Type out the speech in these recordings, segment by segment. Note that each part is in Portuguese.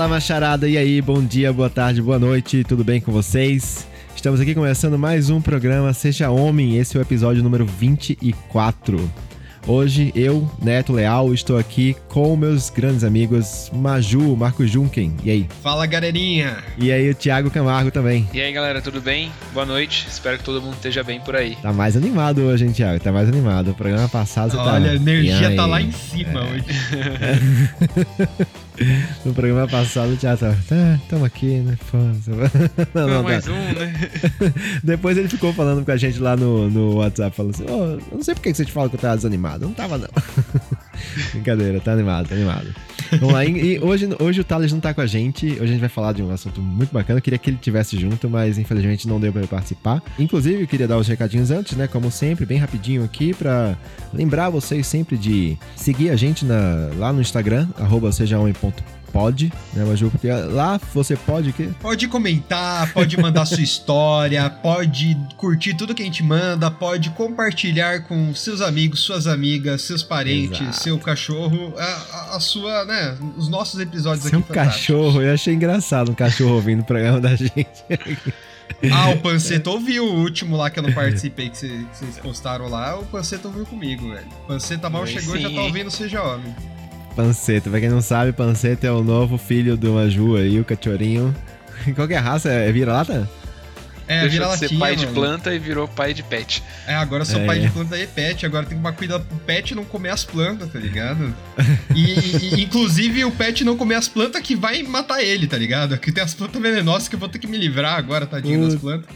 Fala, macharada, e aí? Bom dia, boa tarde, boa noite, tudo bem com vocês? Estamos aqui começando mais um programa Seja Homem, esse é o episódio número 24. Hoje eu, Neto Leal, estou aqui com meus grandes amigos Maju, Marco Junken. E aí? Fala, galerinha! E aí, o Thiago Camargo também. E aí, galera, tudo bem? Boa noite. Espero que todo mundo esteja bem por aí. Tá mais animado hoje, hein, Thiago? Tá mais animado. O programa passado você Olha, tá. Olha, a energia tá lá em cima é. hoje. no programa passado o Thiago tava. Ah, tamo aqui, né? Não, não, mais tá. um, né? Depois ele ficou falando com a gente lá no, no WhatsApp, falando assim: oh, eu não sei por que você te fala que eu tava desanimado. Eu não tava, não. Brincadeira, tá animado, tá animado. Vamos lá, e, hoje, hoje o Thales não tá com a gente. Hoje a gente vai falar de um assunto muito bacana. Eu queria que ele tivesse junto, mas infelizmente não deu pra ele participar. Inclusive, eu queria dar os recadinhos antes, né? Como sempre, bem rapidinho aqui, pra lembrar vocês sempre de seguir a gente na, lá no Instagram, arroba pode, né, Maju? Porque lá você pode que Pode comentar, pode mandar sua história, pode curtir tudo que a gente manda, pode compartilhar com seus amigos, suas amigas, seus parentes, Exato. seu cachorro, a, a, sua, né, os nossos episódios seu aqui. Seu cachorro, eu achei engraçado um cachorro ouvindo o programa da gente. Ah, o Panceto ouviu o último lá que eu não participei, que vocês postaram lá. O Panceto ouviu comigo, velho. Panceta mal chegou e já tá ouvindo Seja Homem. Panceta. Pra quem não sabe, Panceta é o novo filho do Maju aí, o cachorrinho. Qual que é a raça? É vira-lata? É, Deixou vira de ser pai mano. de planta e virou pai de pet. É, agora eu sou é. pai de planta e pet. Agora tem que tomar cuidado pro pet não comer as plantas, tá ligado? E, e, inclusive o pet não comer as plantas que vai matar ele, tá ligado? Que tem as plantas venenosas que eu vou ter que me livrar agora, tadinho uh. das plantas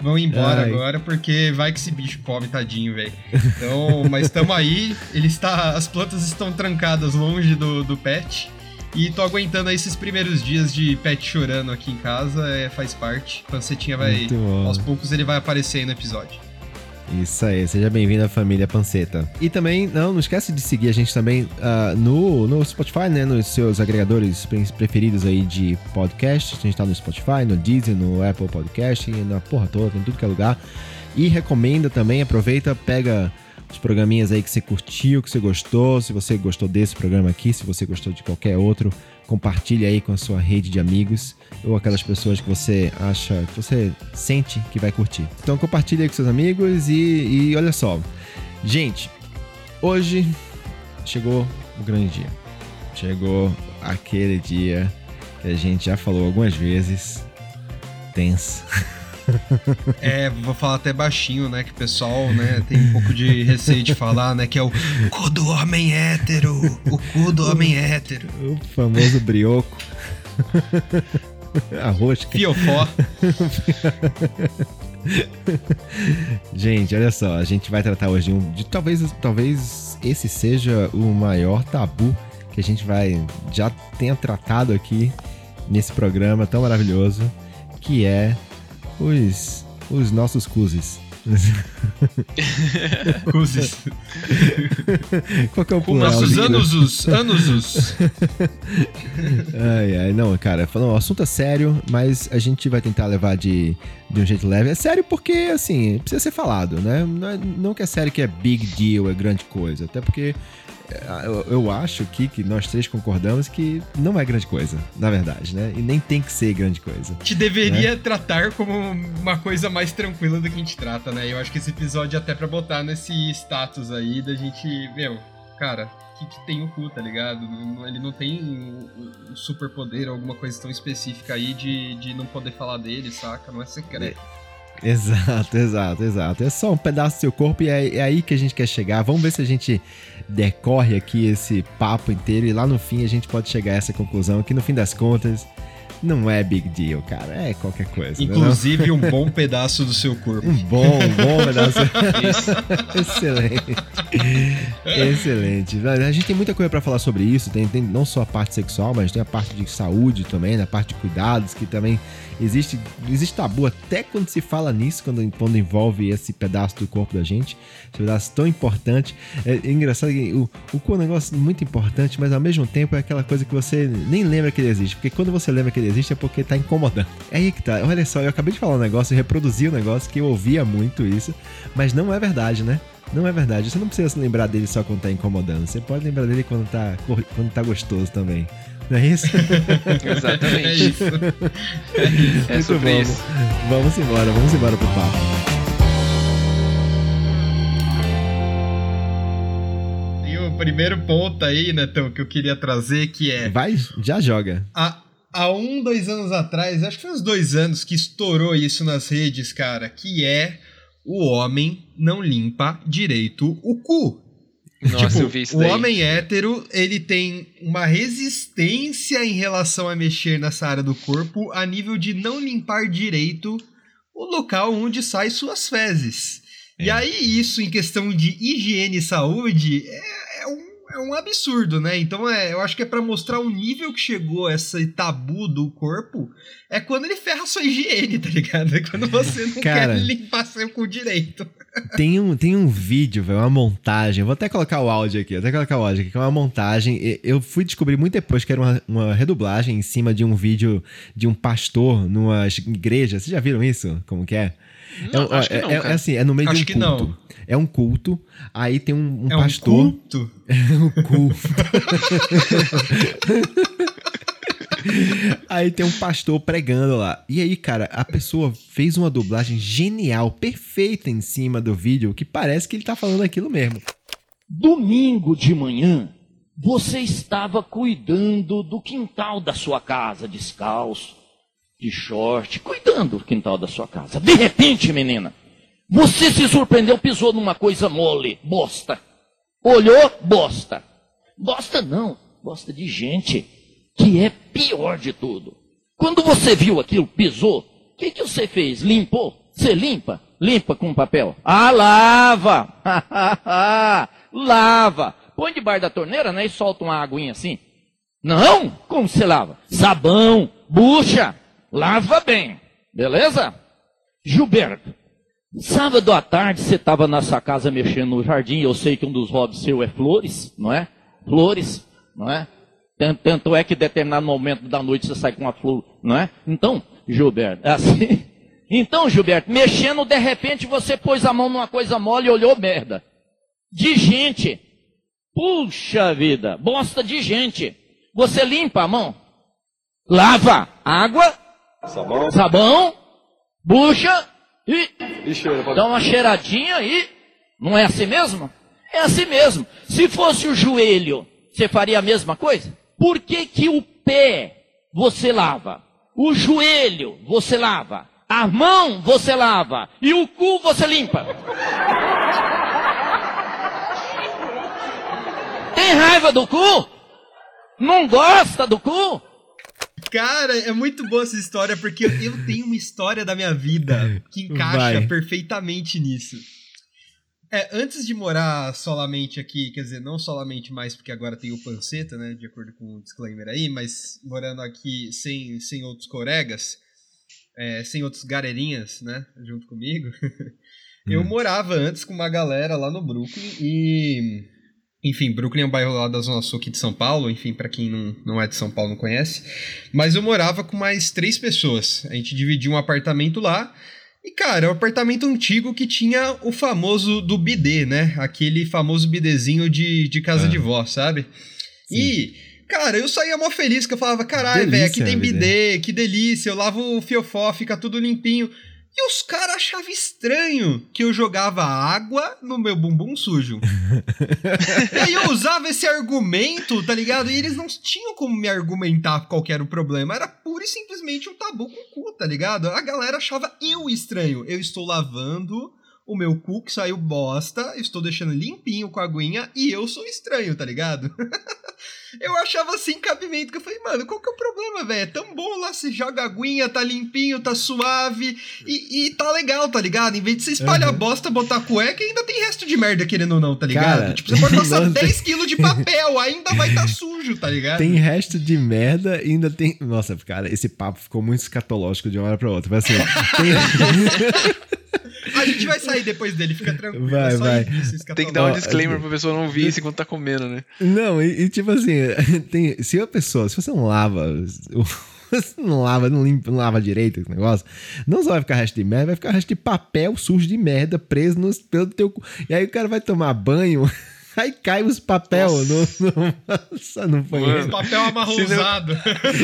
vão embora Ai. agora, porque vai que esse bicho come, tadinho, velho. Então, mas estamos aí, ele está. As plantas estão trancadas longe do, do pet. E tô aguentando aí esses primeiros dias de pet chorando aqui em casa, é, faz parte. Pancetinha vai. Aos poucos ele vai aparecer aí no episódio. Isso aí, seja bem-vindo à família Panceta. E também, não, não esquece de seguir a gente também uh, no, no Spotify, né? Nos seus agregadores preferidos aí de podcast. A gente tá no Spotify, no Deezer, no Apple Podcast, na porra toda, em tudo que é lugar. E recomenda também, aproveita, pega os programinhas aí que você curtiu, que você gostou. Se você gostou desse programa aqui, se você gostou de qualquer outro, compartilhe aí com a sua rede de amigos ou aquelas pessoas que você acha, que você sente que vai curtir. Então compartilhe aí com seus amigos e, e olha só. Gente, hoje chegou o grande dia. Chegou aquele dia que a gente já falou algumas vezes. Tenso. É, vou falar até baixinho, né? Que o pessoal, né, tem um pouco de receio de falar, né? Que é o cu do homem hétero. O cu do homem hétero. O famoso brioco. A rosca. Fiofó. gente, olha só, a gente vai tratar hoje de um. De, talvez, talvez esse seja o maior tabu que a gente vai. Já tenha tratado aqui nesse programa tão maravilhoso, que é os, os nossos cuzes. Cuzes. Qual que é o plural? Nossos anusos, anusos. ai, ai, não, cara, falando, o assunto é sério, mas a gente vai tentar levar de, de um jeito leve. É sério porque, assim, precisa ser falado, né? Não, é, não que é sério que é big deal, é grande coisa. Até porque é, eu, eu, acho aqui que nós três concordamos que não é grande coisa, na verdade, né? E nem tem que ser grande coisa. Te deveria né? tratar como uma coisa mais tranquila do que a gente trata, né? Eu acho que esse episódio é até pra botar nesse status aí da gente, meu, cara, que, que tem o cu, tá ligado? Ele não tem um super poder, alguma coisa tão específica aí de, de não poder falar dele, saca? Não é secreto. É. Exato, exato, exato. É só um pedaço do seu corpo e é, é, aí que a gente quer chegar. Vamos ver se a gente decorre aqui esse papo inteiro e lá no fim a gente pode chegar a essa conclusão que no fim das contas não é big deal, cara. É qualquer coisa. É Inclusive um bom pedaço do seu corpo. Um bom, um bom pedaço. Excelente. Excelente. A gente tem muita coisa para falar sobre isso. Tem, tem, não só a parte sexual, mas tem a parte de saúde também, né? a parte de cuidados, que também existe, existe tabu até quando se fala nisso, quando, quando envolve esse pedaço do corpo da gente. Esse pedaço tão importante. É, é engraçado que o, o cu é um negócio muito importante, mas ao mesmo tempo é aquela coisa que você nem lembra que ele existe. Porque quando você lembra que ele existe é porque tá incomodando. É aí que tá. Olha só, eu acabei de falar um negócio, eu reproduzi um negócio que eu ouvia muito isso, mas não é verdade, né? Não é verdade. Você não precisa se lembrar dele só quando tá incomodando. Você pode lembrar dele quando tá, quando tá gostoso também. Não é isso? Exatamente. É isso. É sobre bom. isso. Vamos embora, vamos embora pro papo. E o primeiro ponto aí, Netão, que eu queria trazer, que é... Vai, já joga. Há, há um, dois anos atrás, acho que foi uns dois anos que estourou isso nas redes, cara, que é o homem não limpa direito o cu. Nossa, tipo, eu vi isso o daí. homem hétero, ele tem uma resistência em relação a mexer nessa área do corpo a nível de não limpar direito o local onde saem suas fezes. E aí, isso em questão de higiene e saúde é, é um, absurdo, né? Então, é, eu acho que é pra mostrar o nível que chegou esse tabu do corpo. É quando ele ferra a sua higiene, tá ligado? É quando você não Cara. quer limpar seu cu direito. Tem um, tem um vídeo, velho, uma montagem. Vou até colocar o áudio aqui, vou até colocar o áudio aqui, que é uma montagem. Eu fui descobrir muito depois que era uma, uma redublagem em cima de um vídeo de um pastor numa igreja. Vocês já viram isso? Como que é? Não, é, um- acho que é- não, é- é assim, é no meio Acho de que um não. culto. É um culto, aí tem um, um é pastor. um culto. um culto. Aí tem um pastor pregando lá. E aí, cara, a pessoa fez uma dublagem genial, perfeita em cima do vídeo, que parece que ele tá falando aquilo mesmo. Domingo de manhã, você estava cuidando do quintal da sua casa, descalço, de short, cuidando do quintal da sua casa. De repente, menina, você se surpreendeu, pisou numa coisa mole, bosta. Olhou, bosta. Bosta não, bosta de gente, que é pior de tudo. Quando você viu aquilo, pisou, o que, que você fez? Limpou? Você limpa? Limpa com papel. Ah, lava! lava! Põe debaixo da torneira, né? E solta uma aguinha assim. Não? Como você lava? Sabão, bucha, lava bem. Beleza? Gilberto, sábado à tarde você estava na sua casa mexendo no jardim. Eu sei que um dos hobbies seu é flores, não é? Flores, não é? Tanto, tanto é que determinado momento da noite você sai com uma flor, não é? Então, Gilberto, é assim. Então, Gilberto, mexendo, de repente você pôs a mão numa coisa mole e olhou merda. De gente. Puxa vida, bosta de gente. Você limpa a mão? Lava água, Sabão. sabão, bucha e E pra- dá uma cheiradinha e. Não é assim mesmo? É assim mesmo. Se fosse o joelho, você faria a mesma coisa? Por que, que o pé você lava? O joelho você lava? A mão você lava? E o cu você limpa? Tem raiva do cu? Não gosta do cu? Cara, é muito boa essa história, porque eu, tenho uma história da minha vida que encaixa Vai. perfeitamente nisso. É, antes de morar solamente aqui, quer dizer, não solamente mais porque agora tem o Panceta, né, de acordo com o disclaimer aí, mas morando aqui sem, sem outros colegas, é, sem outros galerinhas, né, junto comigo, eu morava antes com uma galera lá no Brooklyn e... Enfim, Brooklyn é um bairro lá da Zona Sul aqui de São Paulo, enfim, pra quem não, não é de São Paulo não conhece. Mas eu morava com mais três pessoas. A gente dividia um apartamento lá. E, cara, é um apartamento antigo que tinha o famoso do bidê, né? Aquele famoso bidezinho de, de casa Ah. de vó, sabe? E, cara, eu saía mó feliz, que eu falava, caralho, velho, aqui tem bidê. bidê, que delícia, eu lavo o fiofó, fica tudo limpinho. E os caras achavam estranho que eu jogava água no meu bumbum sujo. E aí eu usava esse argumento, tá ligado? E eles não tinham como me argumentar qual que era o problema. Era pura e simplesmente um tabu com o cu, tá ligado? A galera achava eu estranho. Eu estou lavando o meu cu que saiu bosta, estou deixando limpinho com a aguinha e eu sou estranho, tá ligado? eu achava sem cabimento, que eu falei, mano, qual que é o problema, velho? É tão bom lá, você joga aguinha, tá limpinho, tá suave e, e tá legal, tá ligado? Em vez de você espalhar bosta, botar cueca, ainda tem resto de merda, querendo ou não, tá ligado? Cara, tipo, você pode passar nossa. 10kg de papel, ainda vai tá sujo, tá ligado? Tem resto de merda ainda tem. Nossa, cara, esse papo ficou muito escatológico de uma hora pra outra. Vai assim, tem- A gente vai sair depois dele, fica tranquilo. Vai, é só vai. isso. Tem que dar um Ó, disclaimer pra pessoa não ouvir isso enquanto tá comendo, né? Não, e, e tipo assim, tem, se a pessoa, se você não lava você não lava, não limpa, não lava direito esse negócio, não só vai ficar resto de merda, vai ficar resto de papel sujo de merda preso no, pelo teu cu. E aí o cara vai tomar banho. Aí cai os papel no, no, no banheiro. Papel amarrosado.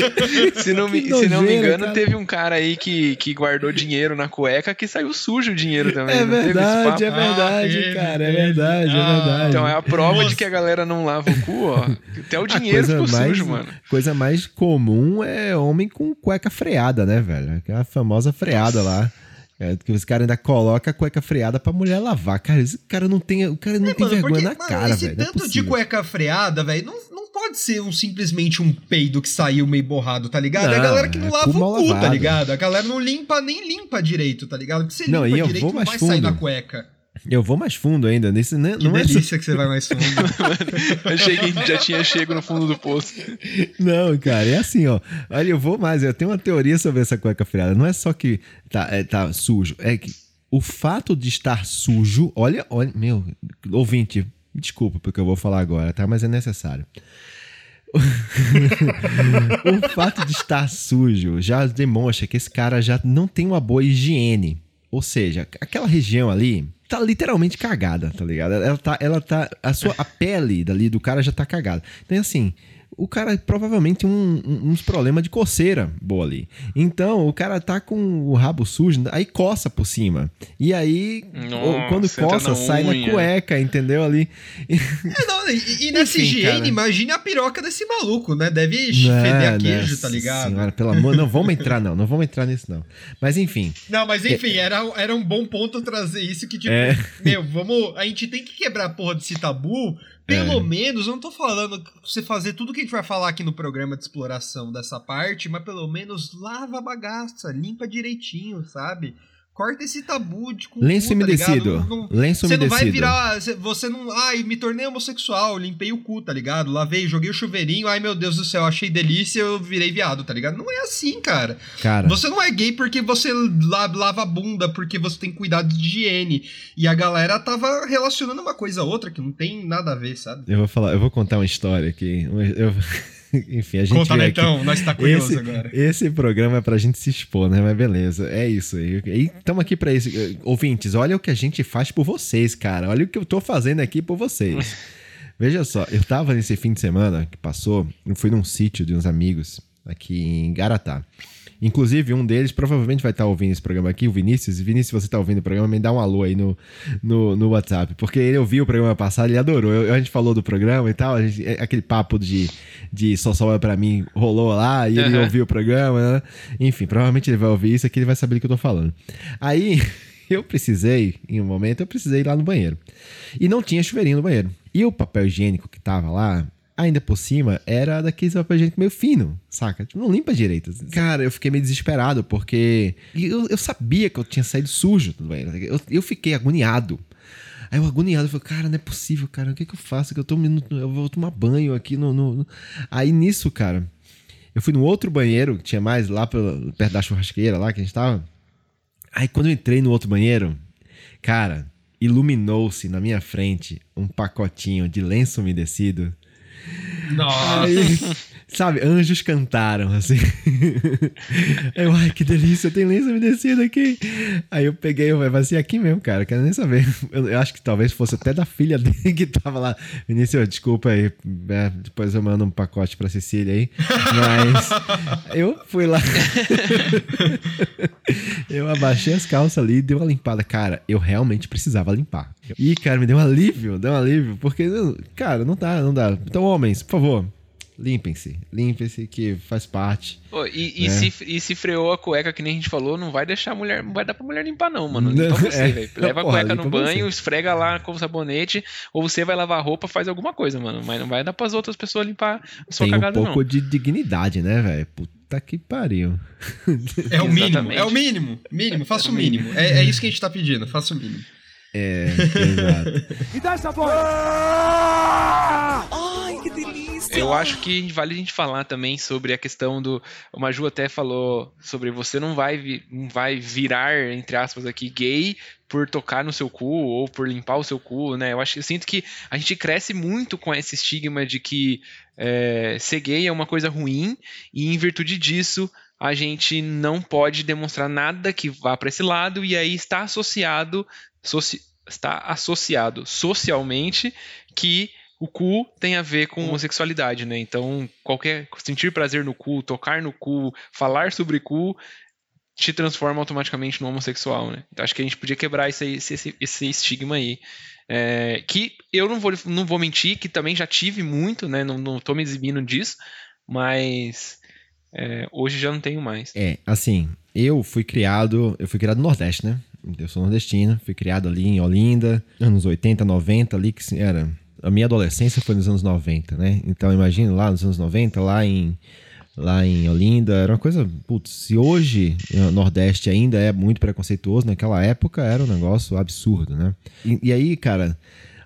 Se não, me, se não me engano, cara. teve um cara aí que, que guardou dinheiro na cueca que saiu sujo o dinheiro também. É verdade, é verdade, ah, cara. É verdade, é ah, é verdade. Então é a prova Nossa. de que a galera não lava o cu, ó. Até o dinheiro ficou mais, sujo, mano. Coisa mais comum é homem com cueca freada, né, velho? Aquela famosa freada Nossa. lá. É, que os caras ainda colocam a cueca freada pra mulher lavar. Cara, esse cara não tem, o cara não é, tem mano, vergonha porque, na cara, velho. Esse tanto é de cueca freada, velho, não, não pode ser um, simplesmente um peido que saiu meio borrado, tá ligado? Não, é a galera que não é lava o cu, tá tá ligado? A galera não limpa, nem limpa direito, tá ligado? Porque você não, limpa e eu direito, vou mais não vai fundo. sair da cueca. Eu vou mais fundo ainda. Nesse, né, que não delícia é que você vai mais fundo. Achei que já tinha chego no fundo do poço. Não, cara, é assim, ó. Olha, eu vou mais. Eu tenho uma teoria sobre essa cueca freada. Não é só que tá, é, tá sujo, é que o fato de estar sujo, olha, olha, meu, ouvinte, desculpa porque eu vou falar agora, tá? Mas é necessário. o fato de estar sujo já demonstra que esse cara já não tem uma boa higiene. Ou seja, aquela região ali tá literalmente cagada, tá ligado? Ela tá, ela tá, a sua a pele dali do cara já tá cagada. Então assim, o cara provavelmente tem um, um, uns problemas de coceira boa ali. Então, o cara tá com o rabo sujo, aí coça por cima. E aí, Nossa, quando coça, na sai unha. na cueca, entendeu? Ali. É, não, e, e nessa Enfim, higiene, imagine a piroca desse maluco, né? Deve feder a queijo, tá ligado? Senhora, pelo amor, não vamos entrar, não. Não vamos entrar nisso, não. Mas enfim. Não, mas enfim, é... era, era um bom ponto trazer isso que, tipo, é... meu, vamos. A gente tem que quebrar a porra desse tabu pelo é. menos, eu não tô falando você fazer tudo que a gente vai falar aqui no programa de exploração dessa parte, mas pelo menos lava a bagaça, limpa direitinho, sabe? Corta esse tabu de Lenço tá umedecido. Não, não, Lenço você umedecido. não vai virar. Você não. Ai, me tornei homossexual, limpei o cu, tá ligado? Lavei, joguei o chuveirinho. Ai, meu Deus do céu, achei delícia, eu virei viado, tá ligado? Não é assim, cara. Cara. Você não é gay porque você lava a bunda, porque você tem cuidado de higiene. E a galera tava relacionando uma coisa a outra que não tem nada a ver, sabe? Eu vou falar, eu vou contar uma história aqui. Eu. Enfim, a gente. Conta né, então, nós tá curioso esse, agora. Esse programa é pra gente se expor, né? Mas beleza, é isso. E estamos aqui pra isso. Ouvintes, olha o que a gente faz por vocês, cara. Olha o que eu tô fazendo aqui por vocês. Veja só, eu tava nesse fim de semana que passou, eu fui num sítio de uns amigos aqui em Garatá. Inclusive, um deles provavelmente vai estar ouvindo esse programa aqui, o Vinícius. Vinícius, se você está ouvindo o programa, me dá um alô aí no, no, no WhatsApp. Porque ele ouviu o programa passado, ele adorou. Eu, a gente falou do programa e tal, gente, é, aquele papo de, de só só para mim rolou lá e ele uhum. ouviu o programa, né? Enfim, provavelmente ele vai ouvir isso aqui, ele vai saber do que eu tô falando. Aí. eu precisei, em um momento, eu precisei ir lá no banheiro. E não tinha chuveirinho no banheiro. E o papel higiênico que tava lá, ainda por cima, era daqueles papel meio fino, saca? Tipo, não limpa direito. Cara, eu fiquei meio desesperado, porque eu, eu sabia que eu tinha saído sujo tudo bem. Eu, eu fiquei agoniado. Aí eu agoniado, eu falei, cara, não é possível, cara, o que, que eu faço? Que eu, tô, eu vou tomar banho aqui no, no, no... Aí nisso, cara, eu fui no outro banheiro, que tinha mais lá perto da churrasqueira lá que a gente tava. Aí quando eu entrei no outro banheiro, cara, iluminou-se na minha frente um pacotinho de lenço umedecido nossa! Aí, sabe, anjos cantaram, assim. eu, ai, que delícia, tem lenço umedecido aqui. Aí eu peguei, eu falei assim, aqui mesmo, cara, quero nem saber. Eu, eu, acho que talvez fosse até da filha dele que tava lá. Vinícius, desculpa aí, é, depois eu mando um pacote pra Cecília aí. Mas eu fui lá. eu abaixei as calças ali e dei uma limpada. Cara, eu realmente precisava limpar. E, cara, me deu um alívio, deu um alívio, porque, cara, não dá, não dá. Então, homens, por favor, limpem-se. Limpem-se, que faz parte. Pô, e, né? e, se, e se freou a cueca, que nem a gente falou, não vai deixar a mulher. Não vai dar pra mulher limpar, não, mano. Limpa você, é, velho. Leva porra, a cueca no banho, você. esfrega lá com o sabonete, ou você vai lavar a roupa, faz alguma coisa, mano. Mas não vai dar pras outras pessoas limpar a sua Tem cagada, um pouco não. de dignidade, né, velho? Puta que pariu. É o mínimo, é o mínimo. Mínimo, faça o mínimo. É, é isso que a gente tá pedindo, faça o mínimo. É, exato. Me dá essa bola! Ai, que delícia! Eu acho que vale a gente falar também sobre a questão do. O Maju até falou sobre você não vai, não vai virar, entre aspas, aqui, gay por tocar no seu cu ou por limpar o seu cu, né? Eu acho que eu sinto que a gente cresce muito com esse estigma de que é, ser gay é uma coisa ruim e em virtude disso a gente não pode demonstrar nada que vá para esse lado e aí está associado soci, está associado socialmente que o cu tem a ver com homossexualidade, né? Então, qualquer sentir prazer no cu, tocar no cu, falar sobre cu te transforma automaticamente no homossexual, né? Então, acho que a gente podia quebrar esse, esse, esse estigma aí. É, que eu não vou, não vou mentir, que também já tive muito, né? Não, não tô me exibindo disso, mas é, hoje já não tenho mais. É, assim, eu fui criado, eu fui criado no Nordeste, né? Eu sou nordestino, fui criado ali em Olinda, anos 80, 90, ali que era. A minha adolescência foi nos anos 90, né? Então imagina lá nos anos 90, lá em lá em Olinda, era uma coisa, putz, se hoje o Nordeste ainda é muito preconceituoso, naquela época era um negócio absurdo, né? E, e aí, cara,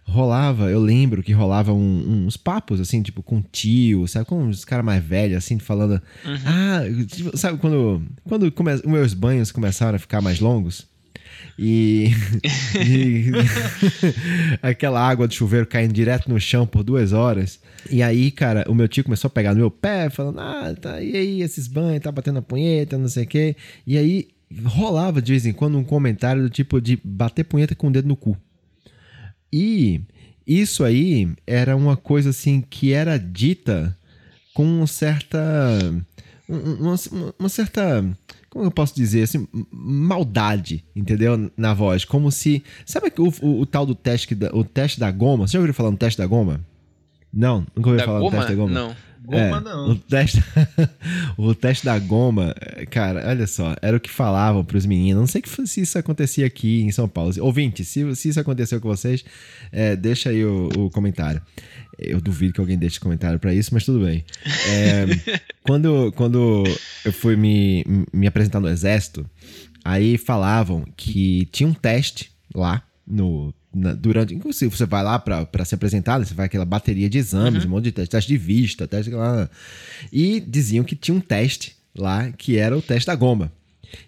rolava, eu lembro que rolava um, uns papos, assim, tipo, com tio, sabe? Com uns caras mais velhos, assim, falando. Uhum. Ah, tipo, sabe quando, quando come, os meus banhos começaram a ficar mais longos? E, e aquela água do chuveiro caindo direto no chão por duas horas. E aí, cara, o meu tio começou a pegar no meu pé, falando: Ah, tá, e aí, esses banhos, tá batendo a punheta, não sei o quê. E aí rolava de vez em quando um comentário do tipo de bater punheta com o dedo no cu. E isso aí era uma coisa assim que era dita com certa. Uma, uma certa como eu posso dizer assim, maldade, entendeu? Na voz, como se, sabe o, o, o tal do teste o teste da goma? Você já ouviu falar no teste da goma? Não, nunca ouviu falar goma? no teste da goma. Não. Goma é, não. O teste, o teste da goma, cara, olha só, era o que falavam pros meninos. Não sei se isso acontecia aqui em São Paulo. Ouvinte, se, se isso aconteceu com vocês, é, deixa aí o, o, comentário. Eu duvido que alguém deixe comentário para isso, mas tudo bem. É, quando, quando eu fui me, me apresentar no exército, aí falavam que tinha um teste lá no na, durante. Inclusive, você vai lá para se apresentar, né? você vai aquela bateria de exames, uhum. um monte de teste, teste de vista, teste lá. E diziam que tinha um teste lá que era o teste da goma,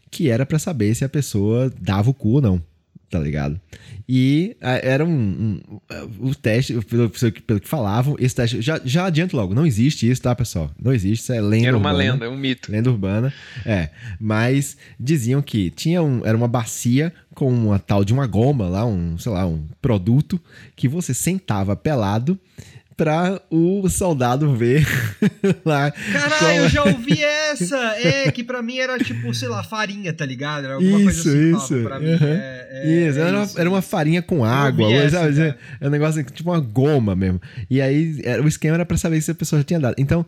que era para saber se a pessoa dava o cu ou não tá ligado? E era um, um, o teste, pelo, pelo que falavam, esse teste, já, já adianto logo, não existe isso, tá, pessoal? Não existe, isso é lenda Era uma urbana, lenda, é um mito. Lenda urbana, é. Mas diziam que tinha um, era uma bacia com uma tal de uma goma lá, um, sei lá, um produto que você sentava pelado pra o soldado ver lá. Caralho, eu já ouvi essa! É, que pra mim era tipo, sei lá, farinha, tá ligado? Era alguma isso, coisa assim, isso. pra mim. Uhum. É, é, isso, era, isso. Uma, era uma farinha com água, essa, sabe? É. é um negócio tipo uma goma mesmo. E aí, era, o esquema era pra saber se a pessoa já tinha dado. Então,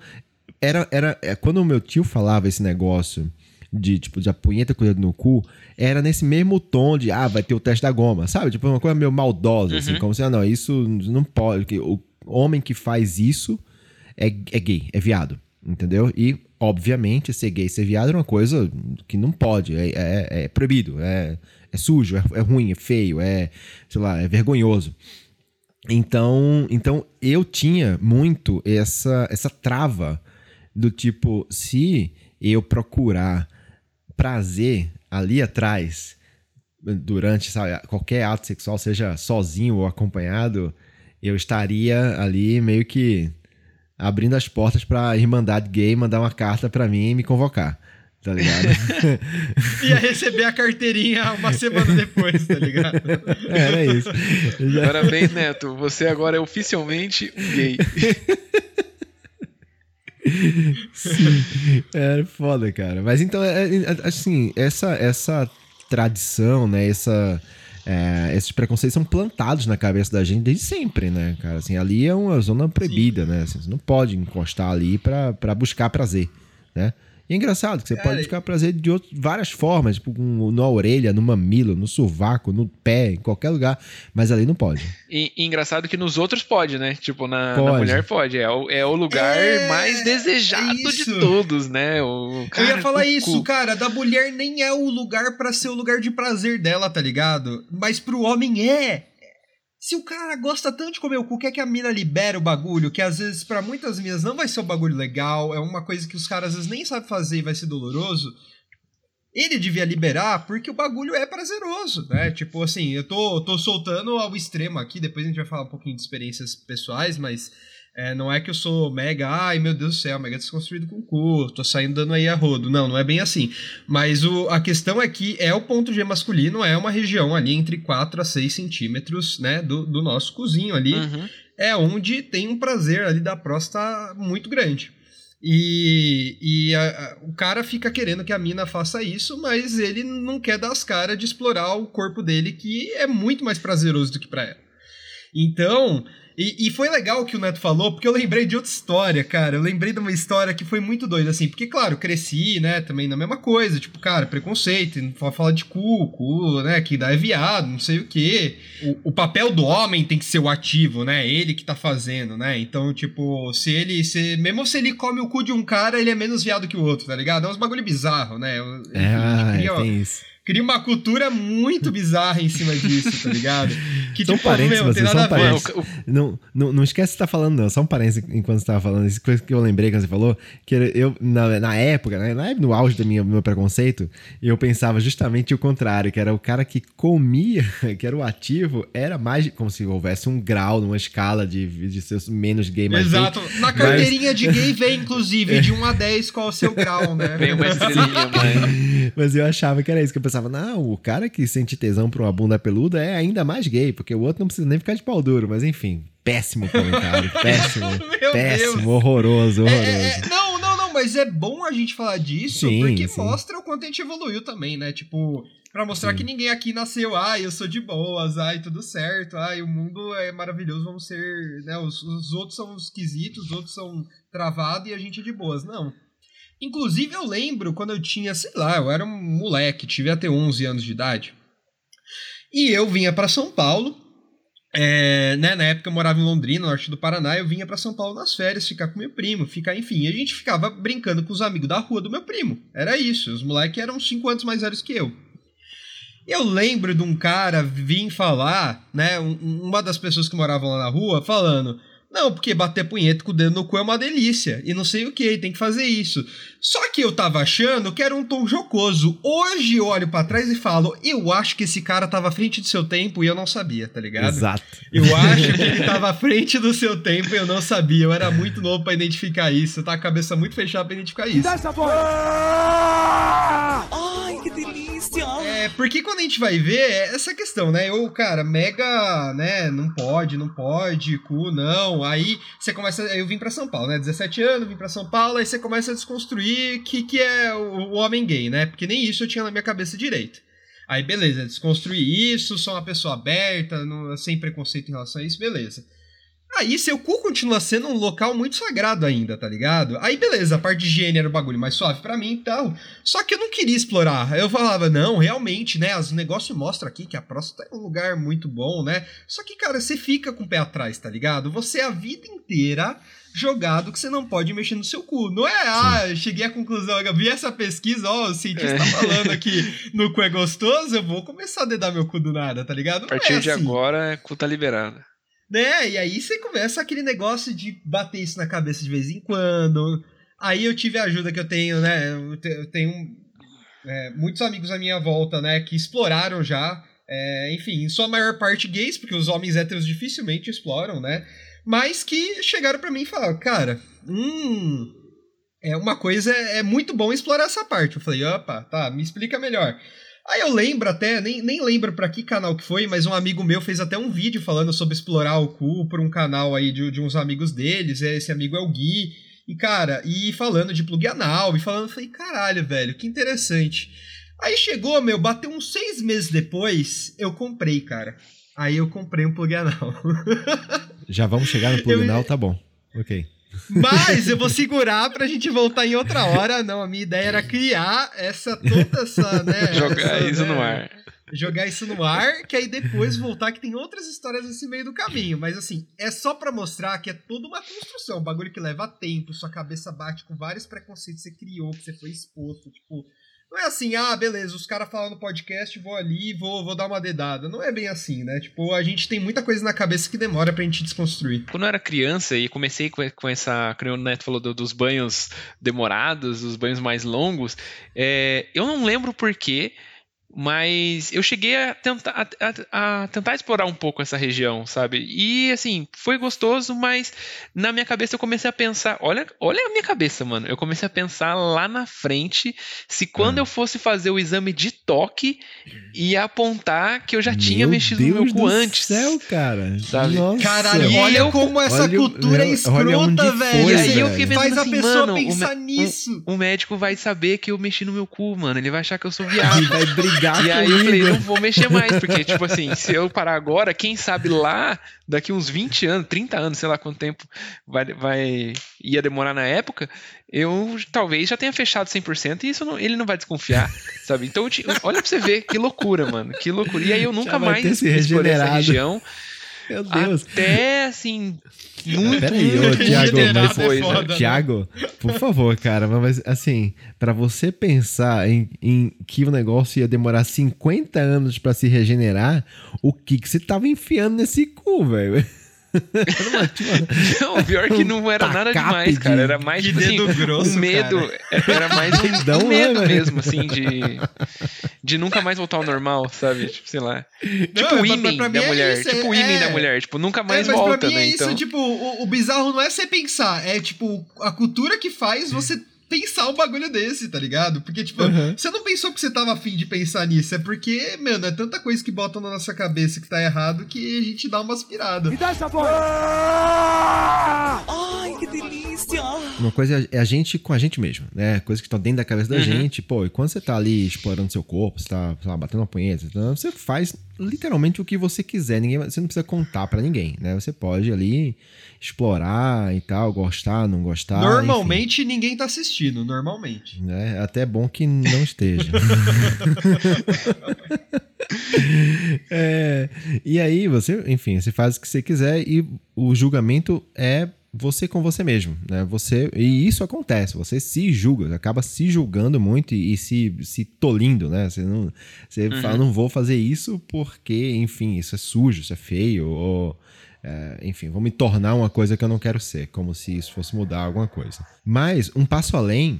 era, era, é, quando o meu tio falava esse negócio de tipo de a punheta com o dedo no cu, era nesse mesmo tom de ah, vai ter o teste da goma, sabe? Tipo uma coisa meio maldosa, assim, uhum. assim, como se ah, não, isso não pode, que o homem que faz isso é, é gay, é viado, entendeu? E, obviamente, ser gay ser viado é uma coisa que não pode, é, é, é proibido, é, é sujo, é, é, ruim, é feio, é, sei lá, é vergonhoso. Então, então eu tinha muito essa, essa trava do tipo, se eu procurar prazer ali atrás, durante sabe, qualquer ato sexual, seja sozinho ou acompanhado, eu estaria ali meio que abrindo as portas pra Irmandade Gay mandar uma carta para mim e me convocar. Tá ligado? Ia receber a carteirinha uma semana depois, tá ligado? Era isso. Já... Parabéns, Neto. Você agora é oficialmente um gay. Sim. É foda, cara. Mas então, é, é, assim, essa, essa tradição, né? Essa é, esses preconceitos são plantados na cabeça da gente desde sempre, né, cara? Assim, ali é uma zona proibida, né? Assim, você não pode encostar ali para buscar prazer, né? E é engraçado que você Cara, pode buscar prazer de outras, várias formas, tipo na orelha, no mamilo, no sovaco, no pé, em qualquer lugar, mas ali não pode. E, e engraçado que nos outros pode, né? Tipo, na, na mulher pode. É o, é o lugar é, mais desejado isso. de todos, né? O, cara, Eu ia falar isso, cu. cara. Da mulher nem é o lugar para ser o lugar de prazer dela, tá ligado? Mas pro homem é. Se o cara gosta tanto de comer o cu, quer que a mina libera o bagulho, que às vezes para muitas minas não vai ser um bagulho legal, é uma coisa que os caras às vezes nem sabem fazer e vai ser doloroso. Ele devia liberar porque o bagulho é prazeroso, né? Tipo assim, eu tô, tô soltando ao extremo aqui, depois a gente vai falar um pouquinho de experiências pessoais, mas é, não é que eu sou mega, ai meu Deus do céu, mega desconstruído com cu, tô saindo dando aí a rodo. Não, não é bem assim. Mas o, a questão é que é o ponto G masculino, é uma região ali entre 4 a 6 centímetros, né, do, do nosso cozinho ali. Uhum. É onde tem um prazer ali da próstata muito grande. E, e a, a, o cara fica querendo que a mina faça isso, mas ele não quer dar as caras de explorar o corpo dele, que é muito mais prazeroso do que pra ela. Então, e, e, foi legal o que o Neto falou, porque eu lembrei de outra história, cara. Eu lembrei de uma história que foi muito doida, assim. Porque, claro, cresci, né, também na mesma coisa. Tipo, cara, preconceito, falar de cu, cu, né, que dá é viado, não sei o quê. O, o, papel do homem tem que ser o ativo, né? Ele que tá fazendo, né? Então, tipo, se ele. Se, mesmo se ele come o cu de um cara, ele é menos viado que o outro, tá ligado? É uns bagulho bizarro, né? Enfim, é, é, tem isso cria uma cultura muito bizarra em cima disso, tá ligado? Que, são tipo, parênteses, meu, tem nada a ver. Não, não, não esquece que você tá falando, não. Só um parênteses enquanto você tava falando. Isso coisa que eu lembrei quando você falou, que eu, na, na época, né, no auge do meu, meu preconceito, eu pensava justamente o contrário, que era o cara que comia, que era o ativo, era mais como se houvesse um grau numa escala de, de ser menos gay, mais Exato. Gay, na carteirinha mas... de gay vem, inclusive, de 1 a 10 qual é o seu grau, né? Vem uma estrelinha, mãe. Mas eu achava que era isso que eu pensava pensava, não, o cara que sente tesão pra uma bunda peluda é ainda mais gay, porque o outro não precisa nem ficar de pau duro, mas enfim, péssimo comentário, péssimo, péssimo, Deus. horroroso, horroroso. É, é, não, não, não, mas é bom a gente falar disso, sim, porque sim. mostra o quanto a gente evoluiu também, né? Tipo, Pra mostrar Sim. que ninguém aqui nasceu, ai, eu sou de boas, ai, tudo certo, ai, o mundo é maravilhoso, vamos ser, né, os, os outros são esquisitos, os outros são travados e a gente é de boas. Não. Inclusive, eu lembro quando eu tinha, sei lá, eu era um moleque, tive até 11 anos de idade. E eu vinha para São Paulo. É, né, na época eu morava em Londrina, norte do Paraná, eu vinha para São Paulo nas férias, ficar com meu primo, ficar, enfim, a gente ficava brincando com os amigos da rua do meu primo. Era isso, os moleques eram 5 anos mais velhos que eu. Eu lembro de um cara vir falar, né, uma das pessoas que moravam lá na rua, falando: não, porque bater punheta com o dedo no cu é uma delícia. E não sei o que, tem que fazer isso. Só que eu tava achando que era um tom jocoso. Hoje eu olho para trás e falo, eu acho que esse cara tava à frente do seu tempo e eu não sabia, tá ligado? Exato. Eu acho que ele tava à frente do seu tempo e eu não sabia. Eu era muito novo para identificar isso. Eu tava com a cabeça muito fechada pra identificar isso. Dá essa voz! Ai, que delícia! É, porque quando a gente vai ver, é essa questão, né? Eu, cara, mega, né? Não pode, não pode, cu, não. Aí você começa. Eu vim para São Paulo, né? 17 anos, vim para São Paulo, aí você começa a desconstruir que, que é o, o homem gay, né? Porque nem isso eu tinha na minha cabeça direito. Aí, beleza, desconstruir isso, sou uma pessoa aberta, não, sem preconceito em relação a isso, beleza. Aí seu cu continua sendo um local muito sagrado ainda, tá ligado? Aí beleza, a parte de higiene era o bagulho mais suave para mim e tal. Só que eu não queria explorar. Eu falava, não, realmente, né? Os negócios mostram aqui que a próstata é um lugar muito bom, né? Só que, cara, você fica com o pé atrás, tá ligado? Você a vida inteira jogado que você não pode mexer no seu cu. Não é, ah, cheguei à conclusão, eu vi essa pesquisa, ó, o cientista é. tá falando aqui no cu é gostoso, eu vou começar a dedar meu cu do nada, tá ligado? Não a partir é assim. de agora, cu tá liberado. Né? E aí você começa aquele negócio de bater isso na cabeça de vez em quando. Aí eu tive a ajuda que eu tenho, né? Eu tenho é, muitos amigos à minha volta, né? Que exploraram já. É, enfim, em sua maior parte gays, porque os homens héteros dificilmente exploram, né? Mas que chegaram para mim e falaram, cara, hum. É uma coisa, é muito bom explorar essa parte. Eu falei, opa, tá, me explica melhor. Aí eu lembro até, nem, nem lembro para que canal que foi, mas um amigo meu fez até um vídeo falando sobre explorar o cu por um canal aí de, de uns amigos deles. Esse amigo é o Gui. E, cara, e falando de plug anal, e falando, falei, caralho, velho, que interessante. Aí chegou, meu, bateu uns seis meses depois, eu comprei, cara. Aí eu comprei um plug anal. Já vamos chegar no plug eu... anal, tá bom. Ok. Mas eu vou segurar pra gente voltar em outra hora. Não, a minha ideia era criar essa toda essa, né? Jogar essa, isso né, no ar. Jogar isso no ar, que aí depois voltar que tem outras histórias nesse meio do caminho. Mas assim, é só para mostrar que é toda uma construção, um bagulho que leva tempo, sua cabeça bate com vários preconceitos que você criou, que você foi exposto, tipo, Não é assim, ah, beleza, os caras falam no podcast, vou ali, vou, vou dar uma dedada. Não é bem assim, né? Tipo, a gente tem muita coisa na cabeça que demora pra gente desconstruir. Quando eu era criança e comecei com, essa. Como o Neto falou do, dos banhos demorados, os banhos mais longos, é, eu não lembro porquê. Mas eu cheguei a tentar, a, a, tentar explorar um pouco essa região, sabe? E assim, foi gostoso, mas na minha cabeça eu comecei a pensar: olha, olha a minha cabeça, mano. Eu comecei a pensar lá na frente se quando hum. eu fosse fazer o exame de toque ia apontar que eu já meu tinha mexido Deus no meu cu antes. céu, cara. Sabe? Nossa. Caralho, olha eu, como essa olha, cultura é escrota, velho. e aí eu fiquei pensando Faz assim, a pessoa mano, pensar o, nisso. O, o médico vai saber que eu mexi no meu cu, mano. Ele vai achar que eu sou viado. Ele vai brigar e aí eu falei, não vou mexer mais, porque, tipo assim, se eu parar agora, quem sabe lá, daqui uns 20 anos, 30 anos, sei lá quanto tempo vai, vai ia demorar na época, eu talvez já tenha fechado 100% e isso não, ele não vai desconfiar, sabe? Então, olha pra você ver, que loucura, mano, que loucura. E aí eu nunca mais explorei essa região. Meu Deus. Até, assim, muito, Peraí, ô, Thiago, mas, é foda, né? Thiago, por favor, cara, mas assim, para você pensar em, em, que o negócio ia demorar 50 anos para se regenerar, o que que você tava enfiando nesse cu, velho? não, pior que não era nada demais, cara. Era mais tipo, assim, grosso, o medo. Cara. Era mais um, um medo né, mesmo, assim, de, de nunca mais voltar ao normal, sabe? Tipo, sei lá. Tipo o imen da é mulher. Isso, tipo o imen é... da mulher. Tipo, nunca é, mais é, mas volta, pra mim né? É isso, então... tipo, o, o bizarro não é você pensar, é tipo, a cultura que faz você pensar um bagulho desse, tá ligado? Porque, tipo, uhum. você não pensou que você tava afim de pensar nisso. É porque, mano, é tanta coisa que botam na nossa cabeça que tá errado que a gente dá umas piradas. Me dá essa porra! Ai, que delícia! Uma coisa é a gente com a gente mesmo, né? Coisas que estão dentro da cabeça da uhum. gente. Pô, e quando você tá ali explorando seu corpo, você tá, lá, batendo uma punheta, você faz literalmente o que você quiser. Ninguém, você não precisa contar para ninguém, né? Você pode ali explorar e tal, gostar, não gostar. Normalmente enfim. ninguém tá assistindo, normalmente. É até bom que não esteja. é, e aí você, enfim, você faz o que você quiser e o julgamento é você com você mesmo, né? Você e isso acontece, você se julga, acaba se julgando muito e, e se, se tolindo, né? Você não você uhum. fala não vou fazer isso porque, enfim, isso é sujo, isso é feio ou é, enfim, vou me tornar uma coisa que eu não quero ser, como se isso fosse mudar alguma coisa. Mas um passo além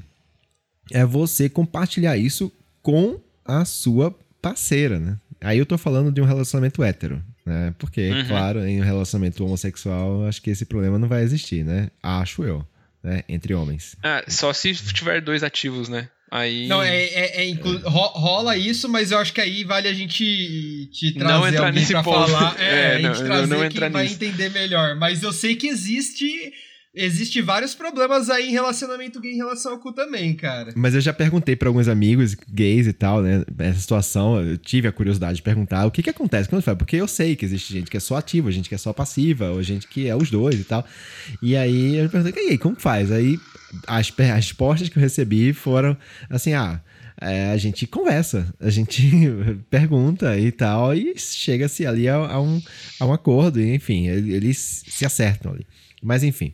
é você compartilhar isso com a sua parceira, né? Aí eu tô falando de um relacionamento hétero, né? Porque, uhum. claro, em um relacionamento homossexual, acho que esse problema não vai existir, né? Acho eu, né? Entre homens. Ah, só se tiver dois ativos, né? Aí... Não, é, é, é inclu... rola isso, mas eu acho que aí vale a gente te trazer não entrar alguém nesse pra ponto. falar. É, é, a gente não, trazer não, não quem vai entender melhor. Mas eu sei que existe existe vários problemas aí em relacionamento gay em relação ao cu também, cara. Mas eu já perguntei para alguns amigos gays e tal, né? Essa situação, eu tive a curiosidade de perguntar o que que acontece quando fala, porque eu sei que existe gente que é só ativa, gente que é só passiva, ou gente que é os dois e tal. E aí eu perguntei, e aí, como faz? Aí as, as respostas que eu recebi foram assim, ah, é, a gente conversa, a gente pergunta e tal, e chega-se ali a, a, um, a um acordo, e, enfim, eles se acertam ali. Mas enfim,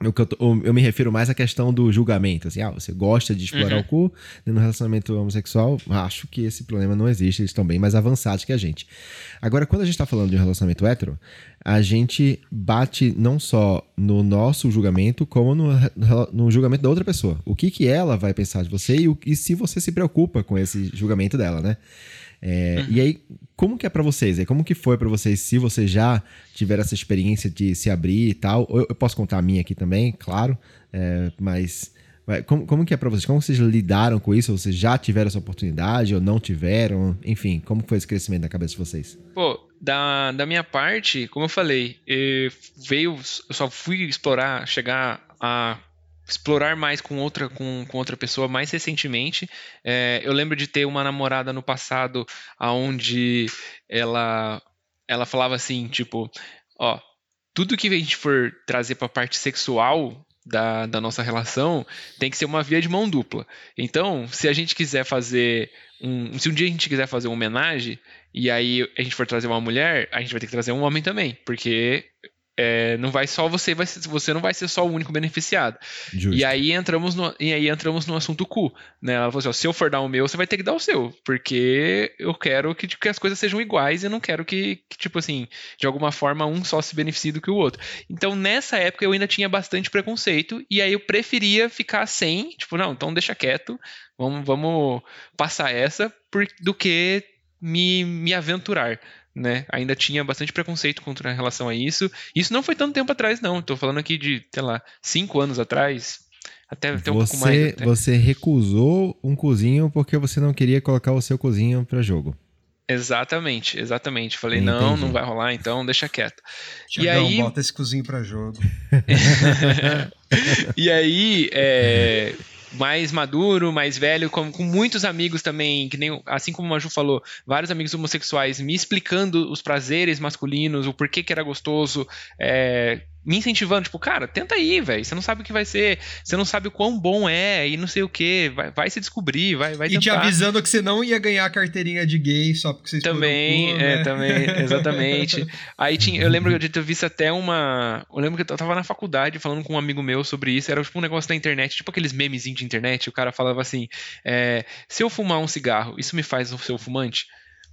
eu, eu, eu, me refiro mais à questão do julgamento. Assim, ah, você gosta de explorar uhum. o cu no relacionamento homossexual? Acho que esse problema não existe, eles estão bem mais avançados que a gente. Agora, quando a gente está falando de um relacionamento hétero, a gente bate não só no nosso julgamento, como no, no julgamento da outra pessoa. O que, que ela vai pensar de você e, o, e se você se preocupa com esse julgamento dela, né? É, uhum. E aí, como que é para vocês? Como que foi para vocês? Se vocês já tiveram essa experiência de se abrir e tal, eu, eu posso contar a minha aqui também, claro, é, mas como, como que é para vocês? Como vocês lidaram com isso? Vocês já tiveram essa oportunidade ou não tiveram? Enfim, como foi esse crescimento na cabeça de vocês? Pô, da, da minha parte, como eu falei, eu veio, eu só fui explorar, chegar a explorar mais com outra, com, com outra pessoa mais recentemente. É, eu lembro de ter uma namorada no passado aonde ela ela falava assim, tipo, ó, tudo que a gente for trazer para a parte sexual da, da nossa relação tem que ser uma via de mão dupla. Então, se a gente quiser fazer um, se um dia a gente quiser fazer uma homenagem e aí a gente for trazer uma mulher, a gente vai ter que trazer um homem também, porque é, não vai só você, vai, você não vai ser só o único beneficiado. Justo. E aí entramos no, e aí entramos no assunto cu, né? Ela falou assim, ó, se eu for dar o meu, você vai ter que dar o seu, porque eu quero que, que as coisas sejam iguais e não quero que, que, tipo assim, de alguma forma um só se beneficie do que o outro. Então nessa época eu ainda tinha bastante preconceito e aí eu preferia ficar sem, tipo, não, então deixa quieto, vamos, vamos passar essa, por, do que me, me aventurar né? Ainda tinha bastante preconceito contra relação a isso. Isso não foi tanto tempo atrás, não. Estou falando aqui de, sei lá, cinco anos atrás. Até, até um pouco mais. Até. Você recusou um cozinho porque você não queria colocar o seu cozinho para jogo. Exatamente, exatamente. Falei, Entendi. não, não vai rolar, então deixa quieto. Tiagão, e aí bota esse cozinho para jogo. e aí, é, mais maduro, mais velho, com, com muitos amigos também, que nem, assim como o Maju falou, vários amigos homossexuais me explicando os prazeres masculinos, o porquê que era gostoso, é, me incentivando, tipo, cara, tenta aí, velho. Você não sabe o que vai ser, você não sabe o quão bom é e não sei o que. Vai, vai se descobrir, vai, vai E te avisando que você não ia ganhar a carteirinha de gay só porque você Também, cu, é, né? também, exatamente. aí tinha, eu lembro de ter visto até uma. Eu lembro que eu tava na faculdade falando com um amigo meu sobre isso. Era tipo um negócio da internet, tipo aqueles memezinhos de internet. O cara falava assim: é, se eu fumar um cigarro, isso me faz um seu fumante?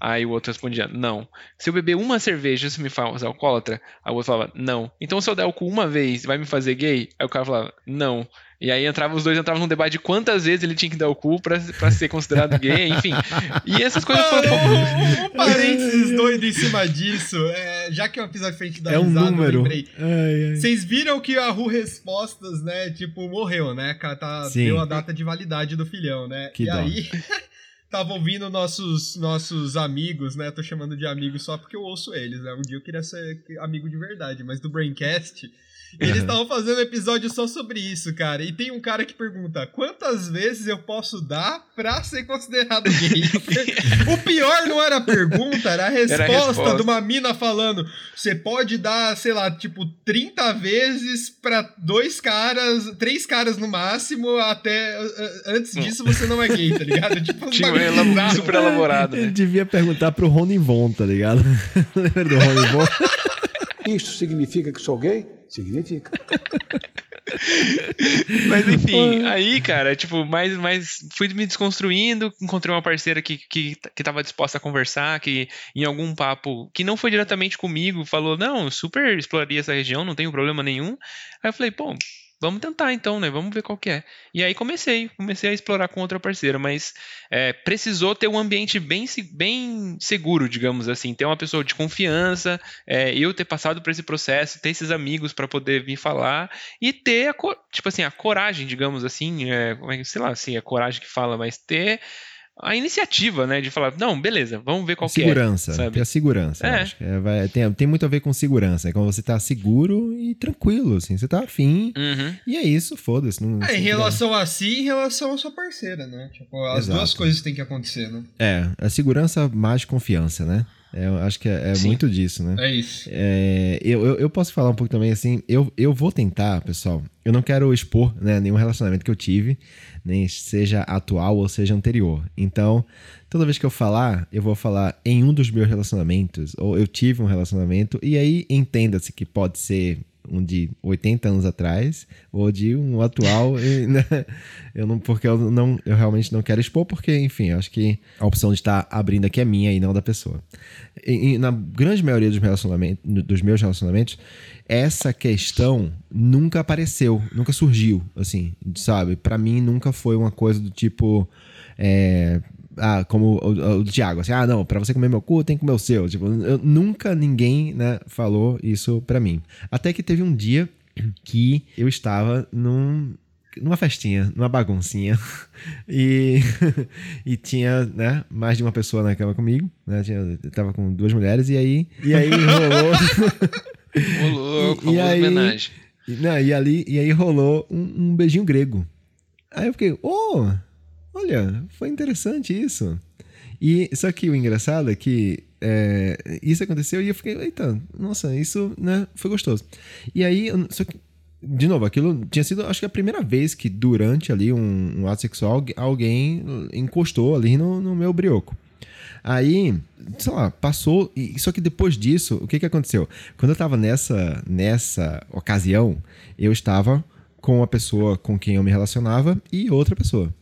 Aí o outro respondia, não. Se eu beber uma cerveja, isso me faz alcoólatra? Aí o outro falava, não. Então se eu der o cu uma vez, vai me fazer gay? Aí o cara falava, não. E aí entrava, os dois entravam num debate de quantas vezes ele tinha que dar o cu pra, pra ser considerado gay, enfim. E essas coisas foram um, um parênteses doido em cima disso. É, já que é um episódio frente da é um risada, número. eu lembrei. Vocês viram que a Ru Respostas, né, tipo, morreu, né? Tá, deu a data de validade do filhão, né? Que e dó. aí tava ouvindo nossos, nossos amigos, né? Tô chamando de amigos só porque eu ouço eles, né? Um dia eu queria ser amigo de verdade, mas do Braincast eles estavam fazendo um episódio só sobre isso, cara. E tem um cara que pergunta: quantas vezes eu posso dar pra ser considerado gay? o pior não era a pergunta, era a resposta, era a resposta. de uma mina falando: você pode dar, sei lá, tipo, 30 vezes pra dois caras, três caras no máximo, até antes disso você não é gay, tá ligado? Tipo, tipo ela, super elaborado. Né? Ele devia perguntar pro Rony Von, tá ligado? Lembra do Rony Von? Isso significa que sou gay? Significa. Mas enfim, aí, cara, tipo, mais, mais fui me desconstruindo, encontrei uma parceira que, que, que tava disposta a conversar, que em algum papo, que não foi diretamente comigo, falou, não, super exploraria essa região, não tenho problema nenhum. Aí eu falei, pô, vamos tentar então, né? Vamos ver qual que é. E aí comecei, comecei a explorar com outra parceira, mas é, precisou ter um ambiente bem, bem seguro, digamos assim, ter uma pessoa de confiança, é, eu ter passado por esse processo, ter esses amigos para poder vir falar e ter, a, tipo assim, a coragem, digamos assim, é, é sei lá se é coragem que fala, mas ter a iniciativa, né? De falar, não, beleza, vamos ver qual segurança, que é. Segurança, a segurança. É. Acho que é, vai, tem, tem muito a ver com segurança. É quando você tá seguro e tranquilo, assim. Você tá afim. Uhum. E é isso, foda-se. É, em relação a si e em relação à sua parceira, né? Tipo, as Exato. duas coisas têm que acontecer, né? É, a segurança mais confiança, né? É, eu acho que é, é muito disso, né? É isso. É, eu, eu, eu, posso falar um pouco também assim. Eu, eu vou tentar, pessoal. Eu não quero expor né, nenhum relacionamento que eu tive nem seja atual ou seja anterior. Então, toda vez que eu falar, eu vou falar em um dos meus relacionamentos, ou eu tive um relacionamento, e aí entenda-se que pode ser um de 80 anos atrás ou de um atual né? eu não porque eu não eu realmente não quero expor porque enfim eu acho que a opção de estar abrindo aqui é minha e não da pessoa e, e na grande maioria dos relacionamentos dos meus relacionamentos essa questão nunca apareceu, nunca surgiu, assim, sabe? Para mim nunca foi uma coisa do tipo. É, ah, como o, o, Thiago, assim, ah, não, para você comer meu cu tem que comer o seu. Tipo, eu, nunca ninguém, né, falou isso para mim. Até que teve um dia que eu estava num, numa festinha, numa baguncinha, e, e tinha, né, mais de uma pessoa na cama comigo, né, tinha, eu tava com duas mulheres, e aí, e aí rolou... Ô, louco, e, e aí, homenagem. E, não, e, ali, e aí rolou um, um beijinho grego. Aí eu fiquei, oh, olha, foi interessante isso. E só que o engraçado é que é, isso aconteceu e eu fiquei, eita, nossa, isso né, foi gostoso. E aí, só que, de novo, aquilo tinha sido, acho que a primeira vez que durante ali um, um ato sexual alguém encostou ali no, no meu brioco. Aí, sei lá, passou. E, só que depois disso, o que que aconteceu? Quando eu tava nessa, nessa ocasião, eu estava com a pessoa com quem eu me relacionava e outra pessoa.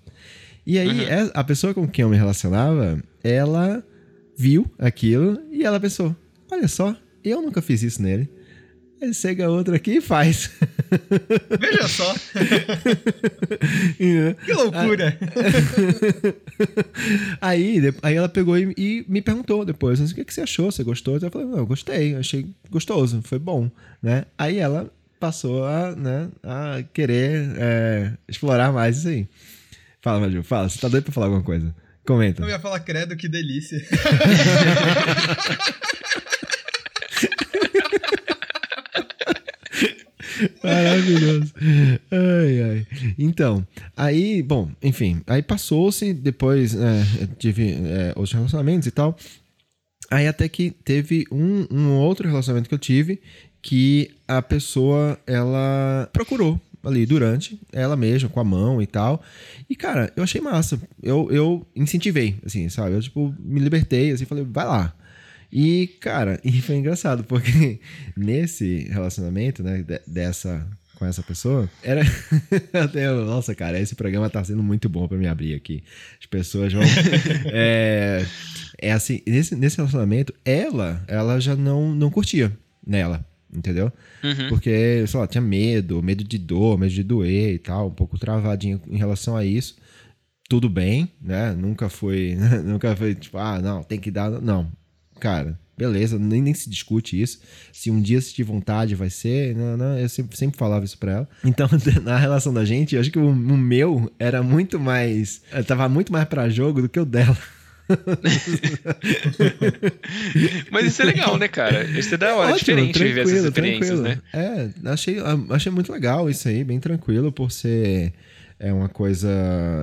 E aí, uhum. a pessoa com quem eu me relacionava, ela viu aquilo e ela pensou: olha só, eu nunca fiz isso nele. Ele chega outro aqui e faz. Veja só. que loucura. aí, aí ela pegou e, e me perguntou depois, o que, que você achou? Você gostou? Eu falei, não, eu gostei, achei gostoso, foi bom, né? Aí ela passou a, né, a querer é, explorar mais isso aí. Fala, Maju, fala, você tá doido pra falar alguma coisa? Comenta. Eu ia falar credo, que delícia. Maravilhoso. Ai, ai. Então, aí, bom, enfim, aí passou-se, depois é, tive é, outros relacionamentos e tal. Aí até que teve um, um outro relacionamento que eu tive que a pessoa, ela procurou ali durante, ela mesma, com a mão e tal. E, cara, eu achei massa. Eu, eu incentivei, assim, sabe? Eu, tipo, me libertei, assim, falei, vai lá. E, cara, e foi engraçado, porque nesse relacionamento, né, dessa com essa pessoa, era até nossa, cara, esse programa tá sendo muito bom para me abrir aqui. As pessoas vão é, é assim, nesse, nesse relacionamento, ela, ela já não não curtia nela, entendeu? Uhum. Porque, sei lá, tinha medo, medo de dor, medo de doer e tal, um pouco travadinho em relação a isso. Tudo bem, né? Nunca foi, nunca foi tipo, ah, não, tem que dar, não cara, beleza, nem, nem se discute isso. Se um dia se tiver vontade, vai ser. Não, não, eu sempre, sempre falava isso pra ela. Então, na relação da gente, eu acho que o, o meu era muito mais. Tava muito mais pra jogo do que o dela. Mas isso é legal, né, cara? Isso é da hora, é diferente viver essas experiências, tranquilo. né? É, achei, achei muito legal isso aí, bem tranquilo, por ser é uma coisa.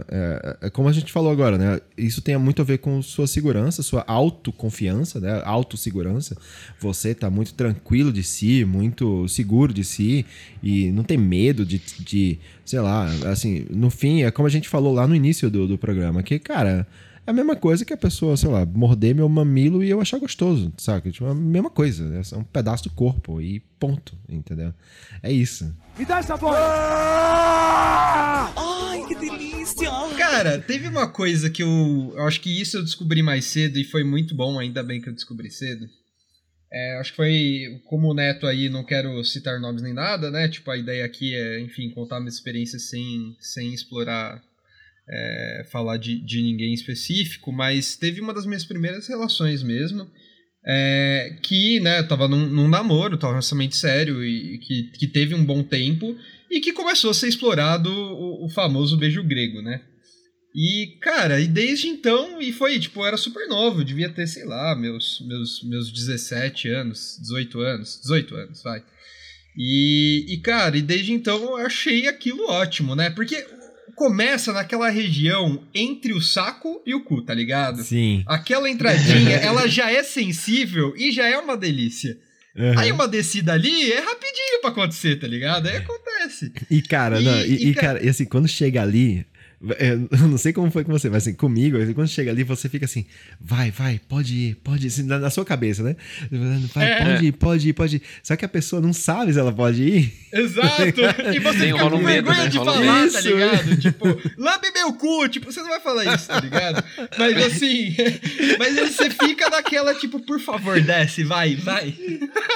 É, é, como a gente falou agora, né? Isso tem muito a ver com sua segurança, sua autoconfiança, né? Autossegurança. Você tá muito tranquilo de si, muito seguro de si e não tem medo de, de sei lá, assim, no fim, é como a gente falou lá no início do, do programa, que, cara. É a mesma coisa que a pessoa, sei lá, morder meu mamilo e eu achar gostoso, sabe? Tipo, é a mesma coisa. É um pedaço do corpo e ponto, entendeu? É isso. Me dá essa bola! Ai, que delícia! Cara, teve uma coisa que eu, eu acho que isso eu descobri mais cedo e foi muito bom, ainda bem que eu descobri cedo. É, acho que foi, como o Neto aí, não quero citar nomes nem nada, né? Tipo, a ideia aqui é, enfim, contar minha experiência sem, sem explorar, é, falar de, de ninguém específico, mas teve uma das minhas primeiras relações mesmo, é, que, né, tava num, num namoro, tava relacionamento sério e que, que teve um bom tempo e que começou a ser explorado o, o, famoso beijo grego, né? E, cara, e desde então, e foi, tipo, eu era super novo, eu devia ter, sei lá, meus, meus, meus 17 anos, 18 anos, 18 anos, vai. E, e, cara, e desde então eu achei aquilo ótimo, né? Porque começa naquela região entre o saco e o cu, tá ligado? Sim. Aquela entradinha, ela já é sensível e já é uma delícia. Uhum. Aí uma descida ali é rapidinho pra acontecer, tá ligado? Aí acontece. E cara, e, não, e, e, e cara, assim, quando chega ali, é, eu não sei como foi com você, mas assim, comigo, assim, quando chega ali, você fica assim, vai, vai, pode ir, pode ir, assim, na, na, sua cabeça, né? Vai, é. pode ir, pode ir, pode ir. Só que a pessoa não sabe se ela pode ir. Exato! E você Tem fica com vergonha né? de falar, tá isso. tá ligado? Tipo, lambe meu cu, tipo, você não vai falar isso, tá ligado? Mas assim, mas você fica naquela, tipo, por favor, desce, vai, vai.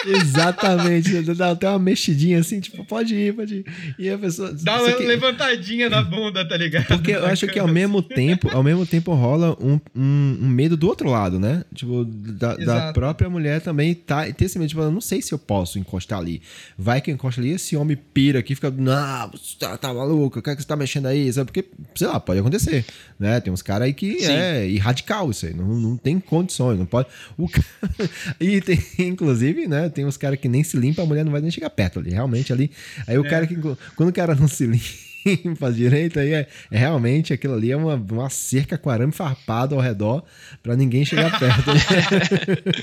Exatamente, dá até uma mexidinha assim, tipo, pode ir, pode ir. E a pessoa. Dá uma que... levantadinha na bunda, tá ligado? Porque eu acho que ao mesmo tempo, ao mesmo tempo rola um, um, um medo do outro lado, né? Tipo, da, da, própria mulher também tá, ter esse medo, tipo, eu não sei se eu posso encostar ali. Vai que eu encosto ali, esse homem pira aqui, fica, não, você tá, tá maluco, o que é que você tá mexendo aí? Sabe? Porque, sei lá, pode acontecer, né? Tem uns caras aí que Sim. é irradical isso aí, não, não tem condições, não pode. O e tem, inclusive, né? Tem uns caras que nem se limpa, a mulher não vai nem chegar perto ali, realmente ali. Aí o é. cara que, quando o cara não se limpa, faz direito, aí é, é, realmente aquilo ali é uma, uma cerca com arame farpado ao redor para ninguém chegar perto.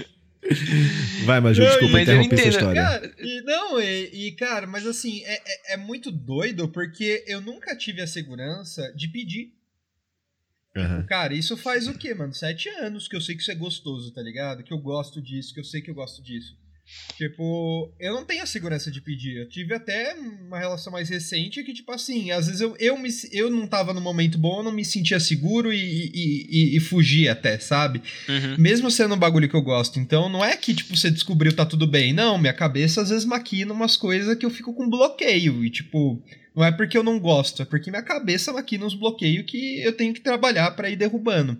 Vai, Maju, desculpa mas interromper essa história. Cara, e, não, e, e, cara, mas assim, é, é, é, muito doido porque eu nunca tive a segurança de pedir. Uhum. Cara, isso faz o quê, mano? Sete anos que eu sei que isso é gostoso, tá ligado? Que eu gosto disso, que eu sei que eu gosto disso. Tipo, eu não tenho a segurança de pedir. Eu tive até uma relação mais recente que, tipo assim, às vezes eu, eu, me, eu não tava no momento bom, eu não me sentia seguro e, e, e, e fugia até, sabe? Uhum. Mesmo sendo um bagulho que eu gosto. Então não é que, tipo, você descobriu tá tudo bem. Não, minha cabeça às vezes maquina umas coisas que eu fico com bloqueio. E, tipo, não é porque eu não gosto, é porque minha cabeça maquina uns bloqueios que eu tenho que trabalhar para ir derrubando.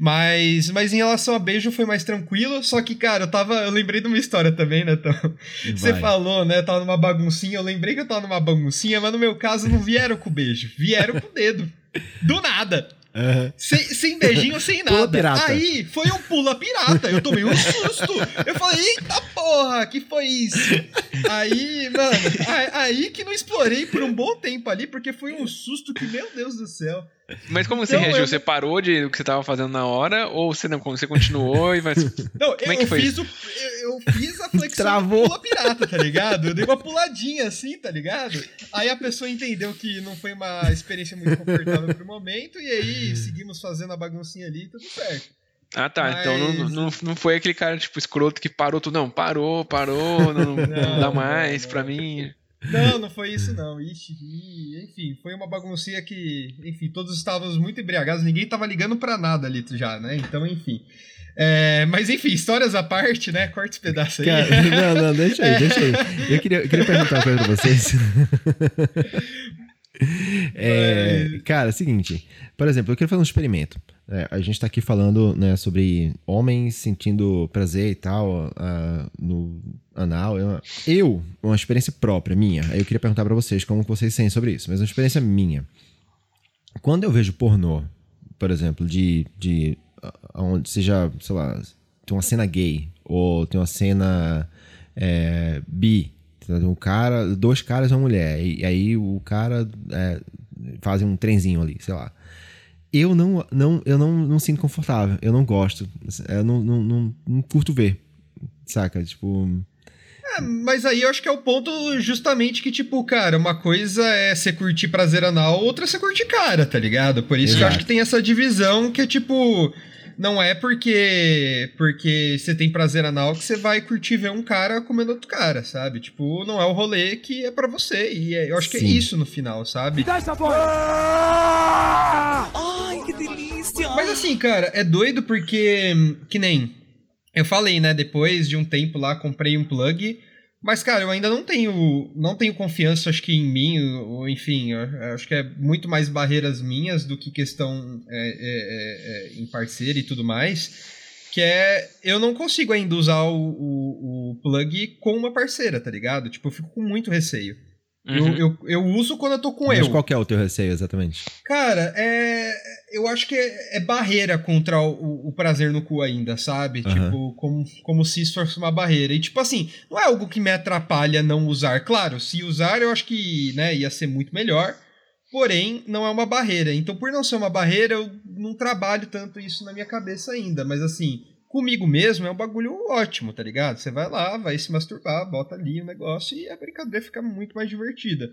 Mas, mas em relação a beijo foi mais tranquilo. Só que, cara, eu tava. Eu lembrei de uma história também, né, Tom? Você falou, né? Tava numa baguncinha. Eu lembrei que eu tava numa baguncinha, mas no meu caso não vieram com beijo. Vieram com o dedo. Do nada. Uhum. Sem, sem beijinho, sem nada. Pula pirata. Aí foi um pula pirata. Eu tomei um susto. Eu falei, eita porra, que foi isso? Aí, mano, aí que não explorei por um bom tempo ali, porque foi um susto que, meu Deus do céu. Mas como você então, reagiu? Eu... Você parou de o que você estava fazendo na hora? Ou você não você continuou e vai. Não, como eu, é que foi? Fiz o, eu, eu fiz a flexão Travou. pula pirata, tá ligado? Eu dei uma puladinha assim, tá ligado? Aí a pessoa entendeu que não foi uma experiência muito confortável pro momento, e aí seguimos fazendo a baguncinha ali e tudo certo. Ah, tá. Mas... Então não, não, não foi aquele cara, tipo, escroto que parou tudo. Não, parou, parou, não, não, não dá mais não, pra mim. Não, não foi isso não. Ixi, enfim, foi uma baguncinha que, enfim, todos estávamos muito embriagados, ninguém tava ligando para nada ali já, né? Então, enfim. É, mas enfim, histórias à parte, né? Corta esse pedaço aí. Cara, não, não, deixa aí, deixa aí. Eu queria, eu queria perguntar uma coisa pra vocês. É, cara, é o seguinte. Por exemplo, eu queria fazer um experimento. É, a gente está aqui falando né, sobre homens sentindo prazer e tal uh, no anal. Eu, eu, uma experiência própria minha. Aí eu queria perguntar para vocês como vocês sentem sobre isso, mas uma experiência minha. Quando eu vejo pornô, por exemplo, de, de onde seja, sei lá, tem uma cena gay ou tem uma cena é, bi, um cara, dois caras e uma mulher, e, aí o cara é, faz um trenzinho ali, sei lá eu não, não, eu não, não sinto confortável. Eu não gosto. Eu não, não, não, não curto ver. Saca? Tipo. É, mas aí eu acho que é o ponto justamente que, tipo, cara, uma coisa é você curtir prazer anal, outra é você curtir cara, tá ligado? Por isso Exato. que eu acho que tem essa divisão que é tipo não é porque porque você tem prazer anal que você vai curtir ver um cara comendo outro cara, sabe? Tipo, não é o rolê que é para você. E é, eu acho Sim. que é isso no final, sabe? Dá essa Ai, que delícia! Mas assim, cara, é doido porque. Que nem. Eu falei, né? Depois de um tempo lá, comprei um plug. Mas, cara, eu ainda não tenho, não tenho confiança, acho que em mim, ou enfim, acho que é muito mais barreiras minhas do que questão é, é, é, é, em parceiro e tudo mais. Que é, eu não consigo ainda usar o, o, o plug com uma parceira, tá ligado? Tipo, eu fico com muito receio. Uhum. Eu, eu, eu, uso quando eu tô com Mas eu. qual que é o teu receio exatamente? Cara, é, eu acho que é, é barreira contra o, o, prazer no cu ainda, sabe? Uhum. Tipo, como, como se isso fosse uma barreira. E tipo assim, não é algo que me atrapalha não usar. Claro, se usar eu acho que né, ia ser muito melhor. Porém, não é uma barreira. Então, por não ser uma barreira, eu não trabalho tanto isso na minha cabeça ainda. Mas assim, comigo mesmo é um bagulho ótimo, tá ligado? Você vai lá, vai se masturbar, bota ali o negócio e a brincadeira fica muito mais divertida.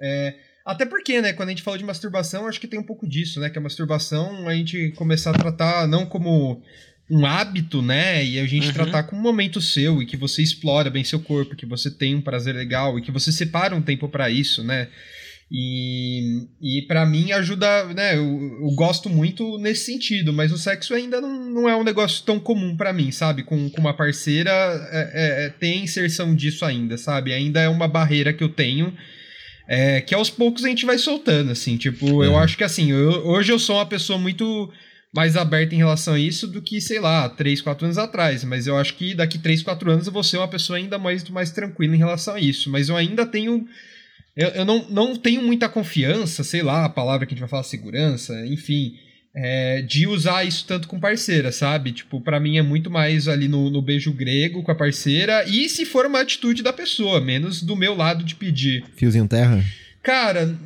É, até porque, né, quando a gente fala de masturbação, acho que tem um pouco disso, né? Que a masturbação a gente começar a tratar não como um hábito, né? E a gente uhum. tratar como um momento seu e que você explora bem seu corpo, que você tem um prazer legal e que você separa um tempo para isso, né? E, e para mim ajuda, né? Eu, eu, gosto muito nesse sentido, mas o sexo ainda não, não é um negócio tão comum para mim, sabe? Com, com uma parceira é, é, é, tem inserção disso ainda, sabe? Ainda é uma barreira que eu tenho. É, que aos poucos a gente vai soltando, assim, tipo, eu acho que assim, eu, hoje eu sou uma pessoa muito mais aberta em relação a isso do que, sei lá, 3, 4 anos atrás. Mas eu acho que daqui 3, 4 anos eu vou ser uma pessoa ainda mais, mais tranquila em relação a isso. Mas eu ainda tenho eu, eu não, não tenho muita confiança, sei lá, a palavra que a gente vai falar, segurança, enfim, é, de usar isso tanto com parceira, sabe? Tipo, para mim é muito mais ali no, no beijo grego com a parceira, e se for uma atitude da pessoa, menos do meu lado de pedir. Fiozinho terra? Cara,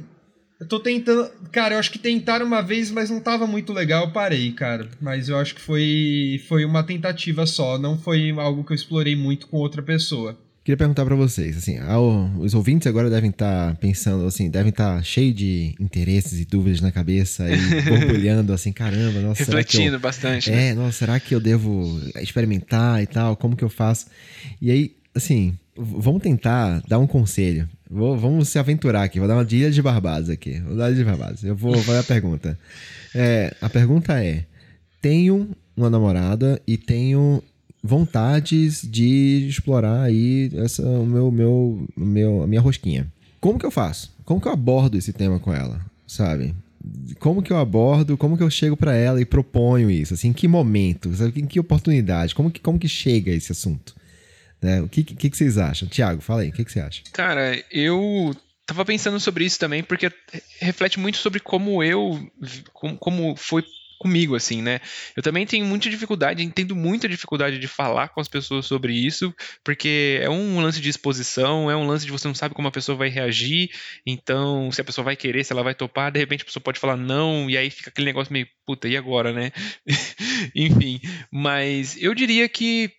eu tô tentando. Cara, eu acho que tentaram uma vez, mas não tava muito legal, eu parei, cara. Mas eu acho que foi, foi uma tentativa só, não foi algo que eu explorei muito com outra pessoa. Queria perguntar para vocês, assim, ao, os ouvintes agora devem estar tá pensando, assim, devem estar tá cheio de interesses e dúvidas na cabeça e borbulhando, assim, caramba, nossa, refletindo eu, bastante. É, né? nossa, será que eu devo experimentar e tal? Como que eu faço? E aí, assim, vamos tentar dar um conselho. Vou, vamos se aventurar aqui, vou dar uma dia de barbados aqui. Vou dar uma de barbados. Eu vou fazer a pergunta. É, a pergunta é: tenho uma namorada e tenho vontades de explorar aí essa o meu meu meu a minha rosquinha. Como que eu faço? Como que eu abordo esse tema com ela, sabe? Como que eu abordo, como que eu chego para ela e proponho isso? Assim, em que momento, sabe? em que oportunidade, como que como que chega esse assunto? Né? O que, que, que vocês acham? Tiago, fala aí, o que, que você acha? Cara, eu tava pensando sobre isso também, porque reflete muito sobre como eu, como, como foi comigo, assim, né? Eu também tenho muita dificuldade, entendo muita dificuldade de falar com as pessoas sobre isso, porque é um lance de exposição, é um lance de você não sabe como a pessoa vai reagir, então se a pessoa vai querer, se ela vai topar, de repente a pessoa pode falar não, e aí fica aquele negócio meio, puta, e agora, né? Enfim, mas eu diria que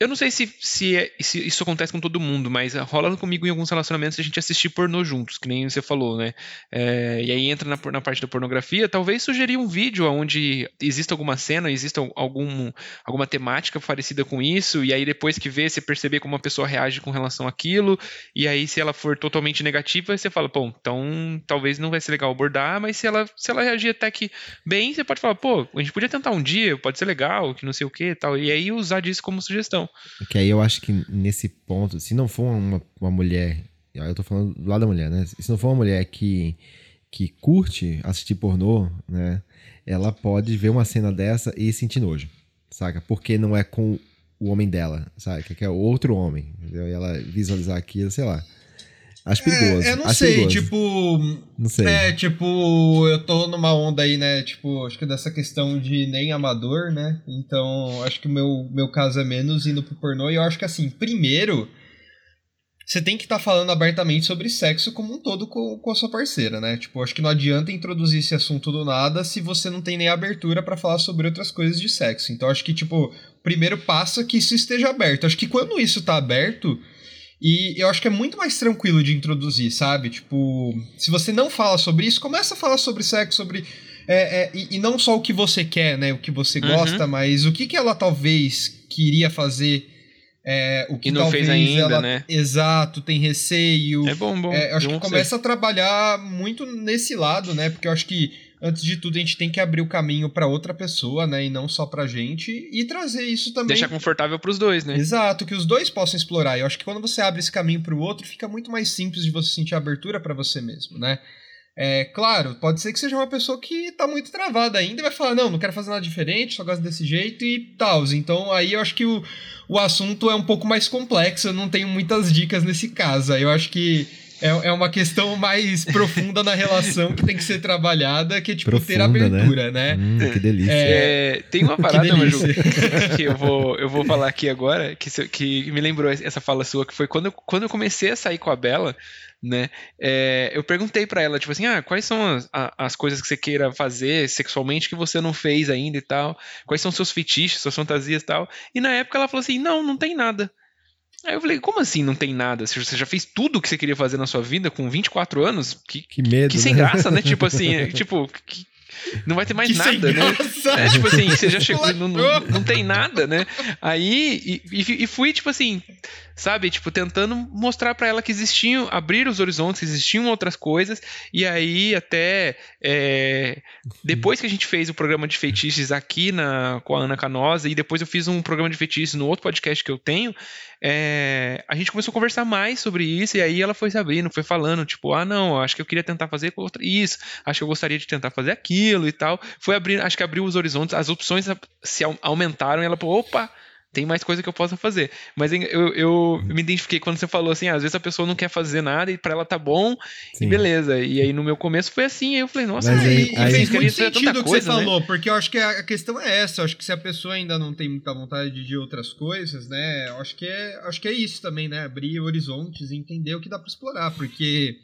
eu não sei se, se, é, se, isso acontece com todo mundo, mas rola comigo em alguns relacionamentos a gente assistir pornô juntos, que nem você falou, né? É, e aí entra na, na, parte da pornografia, talvez sugerir um vídeo onde exista alguma cena, exista algum, alguma temática parecida com isso, e aí depois que vê, você perceber como a pessoa reage com relação àquilo, e aí se ela for totalmente negativa, você fala, pô, então talvez não vai ser legal abordar, mas se ela, se ela reagir até que bem, você pode falar, pô, a gente podia tentar um dia, pode ser legal, que não sei o que tal, e aí usar disso como sugestão. Que aí eu acho que nesse ponto, se não for uma, uma mulher, eu tô falando do lado da mulher, né? Se não for uma mulher que, que curte assistir pornô, né? Ela pode ver uma cena dessa e sentir nojo, saca? Porque não é com o homem dela, sabe? Que é outro homem, entendeu? E ela visualizar aquilo, sei lá. Acho perigoso. É, eu não acho sei, perigoso. tipo. Não sei. É, tipo, eu tô numa onda aí, né? Tipo, acho que dessa questão de nem amador, né? Então, acho que o meu, meu caso é menos indo pro pornô. E eu acho que, assim, primeiro, você tem que estar tá falando abertamente sobre sexo como um todo com, com a sua parceira, né? Tipo, acho que não adianta introduzir esse assunto do nada se você não tem nem abertura para falar sobre outras coisas de sexo. Então, acho que, tipo, primeiro passo é que isso esteja aberto. Acho que quando isso tá aberto e eu acho que é muito mais tranquilo de introduzir, sabe? Tipo, se você não fala sobre isso, começa a falar sobre sexo, sobre. É, é, e, e, não só o que você quer, né? O que você uhum. gosta, mas o que, que ela talvez queria fazer. É, o que e não talvez fez ainda, ela, né? Exato, tem receio. É bom, bom. É, eu acho que começa a trabalhar muito nesse lado, né? Porque eu acho que antes de tudo, a gente tem que abrir o caminho para outra pessoa, né? E não só pra gente. E trazer isso também. Deixar confortável pros dois, né? Exato, que os dois possam explorar. Eu acho que quando você abre esse caminho pro outro, fica muito mais simples de você sentir abertura para você mesmo, né? É, claro, pode ser que seja uma pessoa que tá muito travada ainda e vai falar, não, não quero fazer nada diferente, só gosto desse jeito e tal. Então aí eu acho que o, o assunto é um pouco mais complexo, eu não tenho muitas dicas nesse caso. Eu acho que é, é uma questão mais profunda na relação que tem que ser trabalhada, que é tipo profunda, ter abertura, né? né? Hum, que delícia. É, tem uma parada, Maju, que eu vou, eu vou falar aqui agora, que, que me lembrou essa fala sua, que foi quando eu, quando eu comecei a sair com a Bela, né? É, eu perguntei para ela, tipo assim, ah, quais são as, as coisas que você queira fazer sexualmente que você não fez ainda e tal? Quais são seus fetiches, suas fantasias e tal? E na época ela falou assim, não, não tem nada. Aí eu falei, como assim não tem nada? Você já fez tudo o que você queria fazer na sua vida com 24 anos? Que, que medo. Que sem né? graça, né? tipo assim, é, tipo, que, não vai ter mais que nada, né? É, tipo assim, você já chegou, não, não, não, tem nada, né? Aí, e, e, fui, tipo assim, sabe? Tipo, tentando mostrar para ela que existiam, abrir os horizontes, existiam outras coisas, e aí até é, depois que a gente fez o programa de feitiços aqui na, com a Ana Canosa, e depois eu fiz um programa de feitiços no outro podcast que eu tenho, é, a gente começou a conversar mais sobre isso, e aí ela foi se abrindo, foi falando, tipo, ah, não, acho que eu queria tentar fazer isso, acho que eu gostaria de tentar fazer aquilo e tal. Foi abrir, acho que abriu os horizontes, as opções se aumentaram, e ela falou, opa, tem mais coisa que eu possa fazer. Mas eu, eu me identifiquei quando você falou assim, ah, às vezes a pessoa não quer fazer nada e para ela tá bom Sim. e beleza. E aí no meu começo foi assim, aí eu falei, nossa, Mas aí, aí, fez muito sentido o que coisa, você né? falou, porque eu acho que a questão é essa, eu acho que se a pessoa ainda não tem muita vontade de outras coisas, né, eu acho que é, acho que é isso também, né, abrir horizontes e entender o que dá para explorar, porque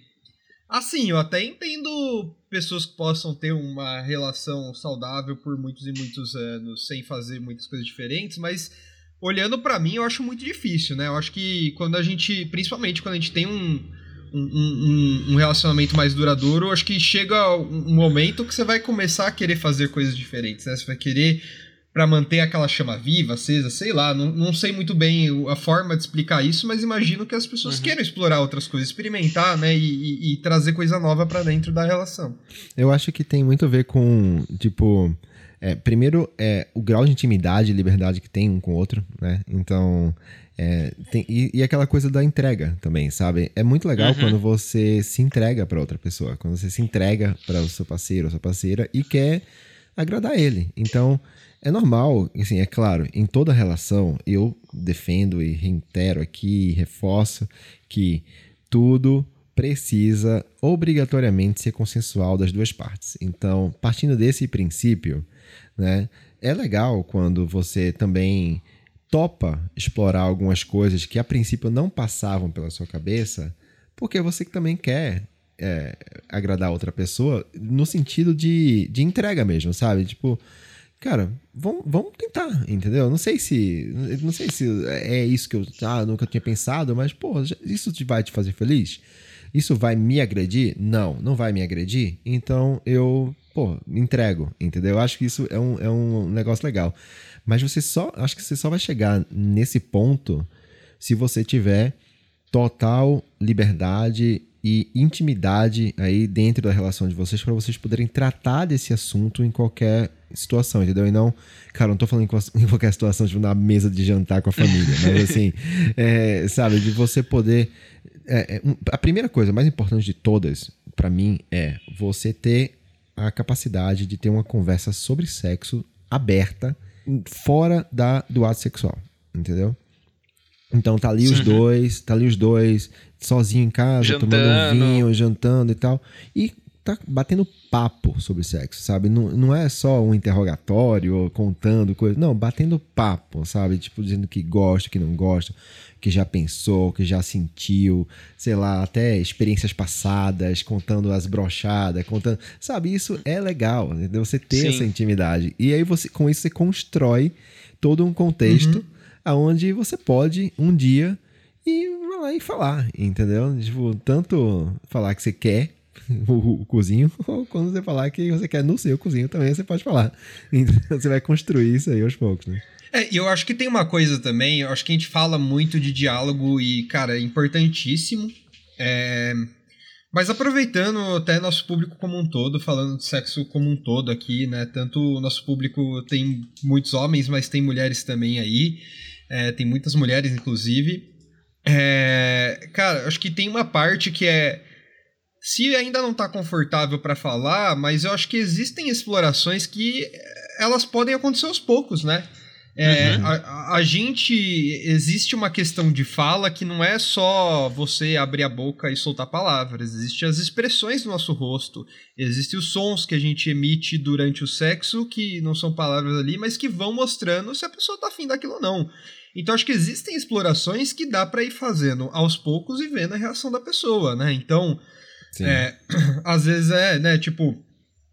Assim, eu até entendo pessoas que possam ter uma relação saudável por muitos e muitos anos sem fazer muitas coisas diferentes, mas olhando para mim, eu acho muito difícil, né? Eu acho que quando a gente, principalmente quando a gente tem um, um, um, um relacionamento mais duradouro, eu acho que chega um momento que você vai começar a querer fazer coisas diferentes, né? Você vai querer para manter aquela chama viva, acesa, sei lá, não, não sei muito bem a forma de explicar isso, mas imagino que as pessoas uhum. queiram explorar outras coisas, experimentar, né, e, e, e trazer coisa nova para dentro da relação. Eu acho que tem muito a ver com, tipo, é, primeiro, é, o grau de intimidade e liberdade que tem um com o outro, né? Então, é, tem, e, e, aquela coisa da entrega também, sabe? É muito legal uhum. quando você se entrega para outra pessoa, quando você se entrega para o seu parceiro ou sua parceira e quer agradar ele. Então, é normal, assim, é claro, em toda relação, eu defendo e reitero aqui, reforço que tudo precisa obrigatoriamente ser consensual das duas partes. Então, partindo desse princípio, né? É legal quando você também topa explorar algumas coisas que a princípio não passavam pela sua cabeça, porque você também quer é, agradar outra pessoa no sentido de, de entrega mesmo, sabe? Tipo, cara, vamos, vamos tentar, entendeu? Não sei se não sei se é isso que eu ah, nunca tinha pensado, mas pô, isso vai te fazer feliz? Isso vai me agredir? Não, não vai me agredir. Então eu pô, me entrego, entendeu? Eu acho que isso é um, é um negócio legal. Mas você só, acho que você só vai chegar nesse ponto se você tiver total liberdade e intimidade aí dentro da relação de vocês para vocês poderem tratar desse assunto em qualquer situação, entendeu? E não, cara, não tô falando em qualquer situação, tipo na mesa de jantar com a família, mas assim, é, sabe, de você poder. É, é, a primeira coisa mais importante de todas, para mim, é você ter a capacidade de ter uma conversa sobre sexo aberta fora da, do ato sexual, entendeu? Então tá ali os dois, tá ali os dois, sozinho em casa, jantando. tomando um vinho, jantando e tal. E tá batendo papo sobre sexo, sabe? Não, não é só um interrogatório contando coisas. Não, batendo papo, sabe? Tipo, dizendo que gosta, que não gosta que já pensou, que já sentiu, sei lá, até experiências passadas, contando as brochadas, contando. Sabe, isso é legal, entendeu? Você ter Sim. essa intimidade. E aí você, com isso, você constrói todo um contexto uhum. aonde você pode um dia ir lá e falar, entendeu? Tipo, tanto falar que você quer o, o, cozinho, ou quando você falar que você quer no seu cozinho também, você pode falar. Então, você vai construir isso aí aos poucos, né? É, e eu acho que tem uma coisa também, eu acho que a gente fala muito de diálogo e, cara, é importantíssimo. É... Mas aproveitando até nosso público como um todo, falando de sexo como um todo aqui, né? Tanto o nosso público tem muitos homens, mas tem mulheres também aí. É, tem muitas mulheres, inclusive. É, cara, acho que tem uma parte que é. Se ainda não tá confortável para falar, mas eu acho que existem explorações que elas podem acontecer aos poucos, né? É, uhum. a, a, gente. Existe uma questão de fala que não é só você abrir a boca e soltar palavras. Existem as expressões do nosso rosto. Existem os sons que a gente emite durante o sexo, que não são palavras ali, mas que vão mostrando se a pessoa tá afim daquilo ou não. Então acho que existem explorações que dá para ir fazendo aos poucos e vendo a reação da pessoa, né? Então. É, às vezes é, né, tipo,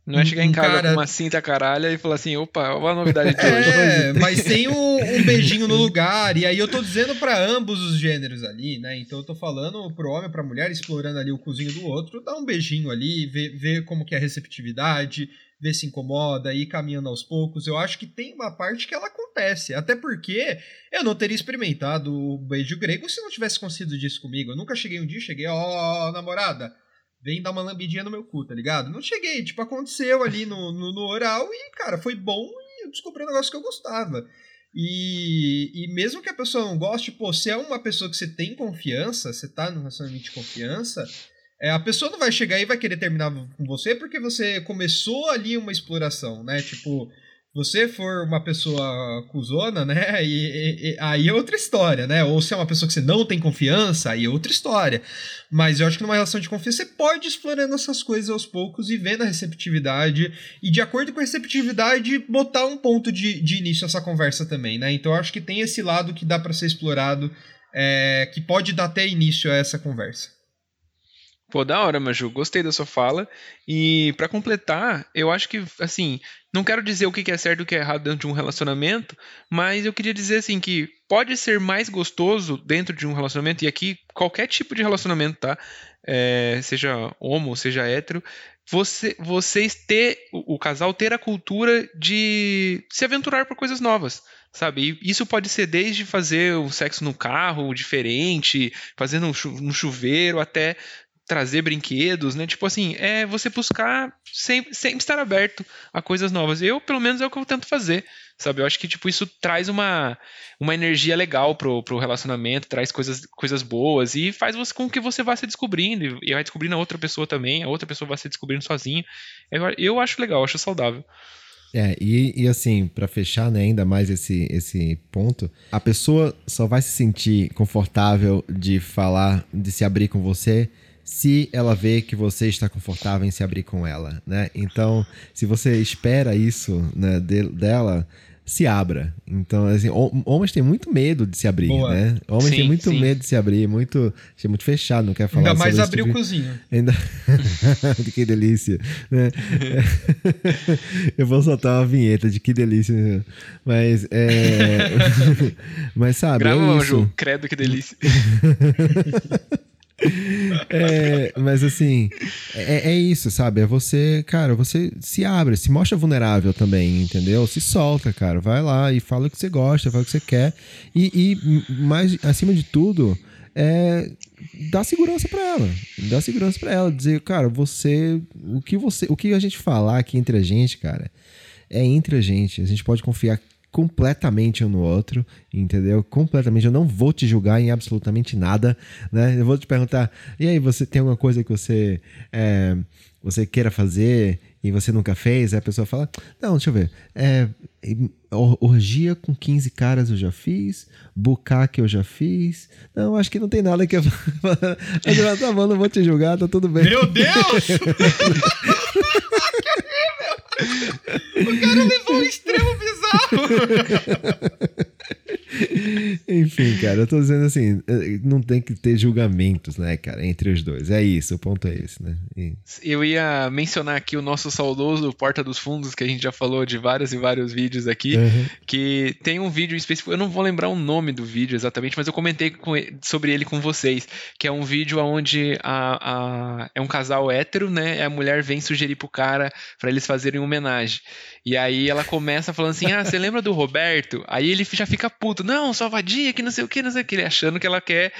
não é chegar em casa cara... com uma cinta caralha e falar assim, opa, olha a novidade de é, hoje. É, mas tem um, um, beijinho no lugar, e aí eu tô dizendo para ambos os gêneros ali, né? Então eu tô falando pro homem, pra mulher, explorando ali o cozinho do outro, dá um beijinho ali, ver, ver como que é a receptividade, ver se incomoda, ir caminhando aos poucos. Eu acho que tem uma parte que ela acontece, até porque eu não teria experimentado o beijo grego se não tivesse conseguido disso comigo. Eu nunca cheguei um dia, cheguei, ó, oh, namorada vem dar uma lambidinha no meu cu, tá ligado? Não cheguei, tipo, aconteceu ali no, no, no oral e, cara, foi bom e eu descobri um negócio que eu gostava. E, e mesmo que a pessoa não goste, pô, se é uma pessoa que você tem confiança, você tá num relacionamento de confiança, é, a pessoa não vai chegar e vai querer terminar com você porque você começou ali uma exploração, né? Tipo, você for uma pessoa cuzona, né? E, e, e, aí é outra história, né? Ou se é uma pessoa que você não tem confiança, aí é outra história. Mas eu acho que numa relação de confiança você pode ir explorando essas coisas aos poucos e vendo a receptividade. E de acordo com a receptividade, botar um ponto de, de início essa conversa também, né? Então eu acho que tem esse lado que dá para ser explorado, é, que pode dar até início a essa conversa. Pô, da hora, Maju. Gostei da sua fala. E para completar, eu acho que, assim, não quero dizer o que é certo e o que é errado dentro de um relacionamento, mas eu queria dizer, assim, que pode ser mais gostoso dentro de um relacionamento, e aqui qualquer tipo de relacionamento, tá? É, seja homo, seja hétero, você, vocês ter, o, casal ter a cultura de se aventurar por coisas novas sabe? E isso pode ser desde fazer o sexo no carro diferente, fazer no, no chuveiro, até trazer brinquedos, né? Tipo assim, é você buscar sempre, sempre estar aberto a coisas novas. Eu, pelo menos, é o que eu tento fazer, sabe? Eu acho que, tipo, isso traz uma, uma energia legal pro, pro relacionamento, traz coisas, coisas boas e faz você, com que você vá se descobrindo e vai descobrindo a outra pessoa também, a outra pessoa vai se descobrindo sozinha. Eu, eu acho legal, acho saudável. É, e, e assim, para fechar né, ainda mais esse, esse ponto, a pessoa só vai se sentir confortável de falar, de se abrir com você se ela vê que você está confortável em se abrir com ela, né? Então, se você espera isso né, de, dela, se abra. Então, assim, homens têm muito medo de se abrir, Boa. né? Homens sim, têm muito sim. medo de se abrir, muito, é muito fechado, não quer falar Ainda mais abrir tipo... o cozinho. Ainda... que delícia, né? Eu vou soltar uma vinheta de que delícia. Mas, é... Mas sabe, Grava, é isso. credo que delícia. É, mas assim, é, é, isso, sabe? É você, cara, você se abre, se mostra vulnerável também, entendeu? Se solta, cara. Vai lá e fala o que você gosta, fala o que você quer. E, e mais acima de tudo, é segurança para ela. Dar segurança para ela. Dizer, cara, você. O que você. O que a gente falar aqui entre a gente, cara, é entre a gente. A gente pode confiar completamente um no outro, entendeu? Completamente. Eu não vou te julgar em absolutamente nada, né? Eu vou te perguntar, e aí, você tem alguma coisa que você, é, você queira fazer e você nunca fez? Aí a pessoa fala, não, deixa eu ver. É, orgia com 15 caras eu já fiz, bucaque eu já fiz. Não, acho que não tem nada que eu. eu tá bom, não vou te julgar, tá tudo bem. Meu Deus! o cara levou um extremo bizarro. Enfim, cara, eu tô dizendo assim, eh, não tem que ter julgamentos, né, cara, entre os dois. É isso, o ponto é esse, né? E... Eu ia mencionar aqui o nosso saudoso Porta dos Fundos, que a gente já falou de vários e vários vídeos aqui, uhum. que tem um vídeo específico, eu não vou lembrar o nome do vídeo exatamente, mas eu comentei ele, sobre ele com vocês, que é um vídeo onde a, a, é um casal hétero, né, a mulher vem sugerir pro cara para eles fazerem homenagem. E aí ela começa falando assim: Ah, você lembra do Roberto? Aí ele já fica puto, não, só vadia, que não sei o que, não sei o que, ele achando que ela quer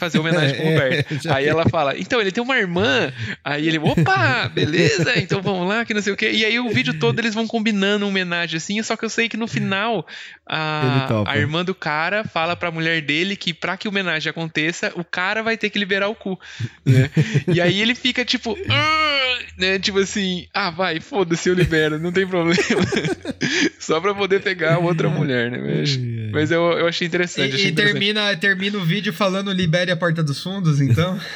fazer homenagem pro Roberto. É, aí ela fala, então, ele tem uma irmã. Aí ele, opa, beleza, então vamos lá, que não sei o que. E aí o vídeo todo eles vão combinando homenagem assim, só que eu sei que no final a, a irmã do cara fala pra mulher dele que pra que homenagem aconteça, o cara vai ter que liberar o cu. Né? e aí ele fica tipo, né? Tipo assim, ah, vai, foda-se, eu libero, não tem problema. Só pra poder pegar outra mulher, né? Mas, mas eu, eu achei interessante. E, achei e interessante. Termina, termina o vídeo falando libere a porta dos fundos, então.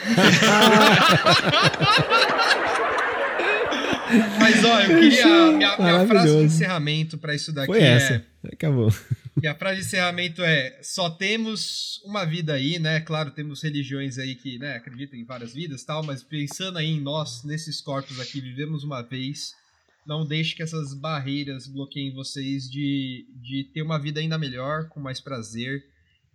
Mas ó, eu queria. Minha, minha frase de encerramento para isso daqui Foi essa. é. Acabou. E a frase de encerramento é: só temos uma vida aí, né? Claro, temos religiões aí que né, acreditam em várias vidas tal, mas pensando aí em nós, nesses corpos aqui, vivemos uma vez não deixe que essas barreiras bloqueiem vocês de, de ter uma vida ainda melhor, com mais prazer,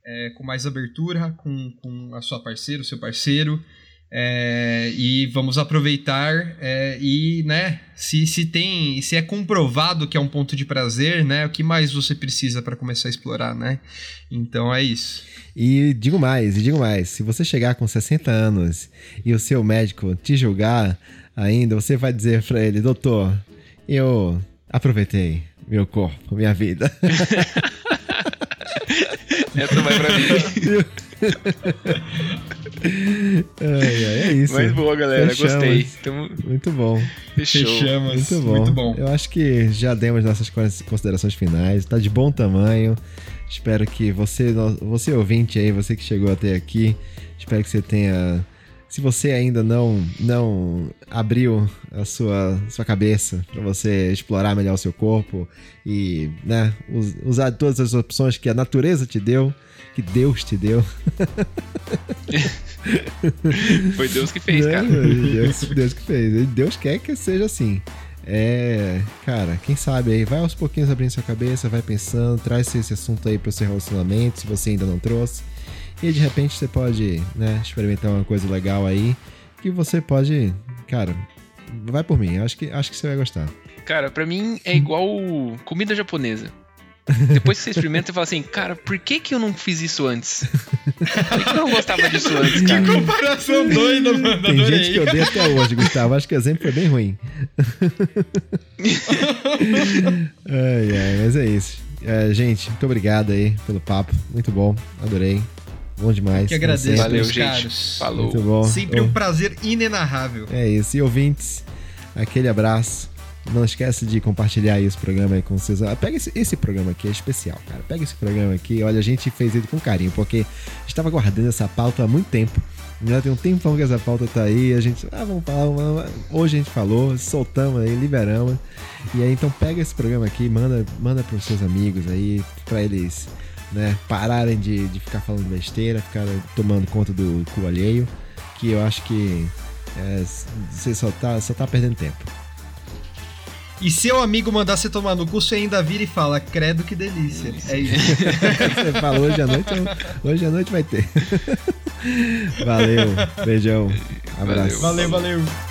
é, com mais abertura com, com a sua parceira, o seu parceiro. É, e vamos aproveitar é, e né se, se tem se é comprovado que é um ponto de prazer né o que mais você precisa para começar a explorar né então é isso e digo mais e digo mais se você chegar com 60 anos e o seu médico te julgar ainda você vai dizer para ele doutor eu aproveitei meu corpo, minha vida. Essa vai pra mim. ai, ai, é isso. Mas boa, galera. Fechamos. Gostei. Tamo... Muito bom. Fechou. Fechamos. Muito bom. Muito bom. Eu acho que já demos nossas considerações finais. Tá de bom tamanho. Espero que você, você ouvinte aí, você que chegou até aqui, espero que você tenha se você ainda não não abriu a sua, sua cabeça para você explorar melhor o seu corpo e né, usar todas as opções que a natureza te deu, que Deus te deu. Foi Deus que fez, cara. Deus, Deus que fez. Deus quer que seja assim. É, cara, quem sabe aí, vai aos pouquinhos abrindo sua cabeça, vai pensando, traz esse assunto aí pro seu relacionamento, se você ainda não trouxe. E de repente você pode, né, experimentar uma coisa legal aí que você pode, cara, vai por mim, acho que, acho que você vai gostar. Cara, para mim é igual comida japonesa. Depois que você experimenta, você fala assim, cara, por que que eu não fiz isso antes? Por que eu não gostava disso antes, cara? Que comparação doida, mano. Tem Adorei. gente que odeia até hoje, Gustavo. Acho que o exemplo foi bem ruim. ai, ai, mas é isso. É, gente, muito obrigado aí pelo papo. Muito bom. Adorei. Bom demais. Que agradeço, Valeu, gente. Caros. Falou. Muito bom. Sempre um prazer inenarrável. É isso. E ouvintes, aquele abraço. Não esquece de compartilhar esse programa aí com vocês. Ah, pega esse, esse programa aqui, é especial, cara. Pega esse programa aqui. Olha, a gente fez ele com carinho, porque estava guardando essa pauta há muito tempo. Já tem um tempão que essa pauta tá aí. A gente, ah, vamos falar. Vamos, hoje a gente falou, soltamos aí, liberamos. E aí, então pega esse programa aqui, manda, manda pros seus amigos aí, para eles né, pararem de, de ficar falando besteira, ficar tomando conta do cu alheio, que eu acho que é, você só tá, só tá perdendo tempo. E seu amigo mandar você tomar no cu, você ainda vira e fala, credo que delícia. É isso. você fala hoje à noite, hoje à noite vai ter. Valeu, beijão, abraço. valeu. valeu. valeu.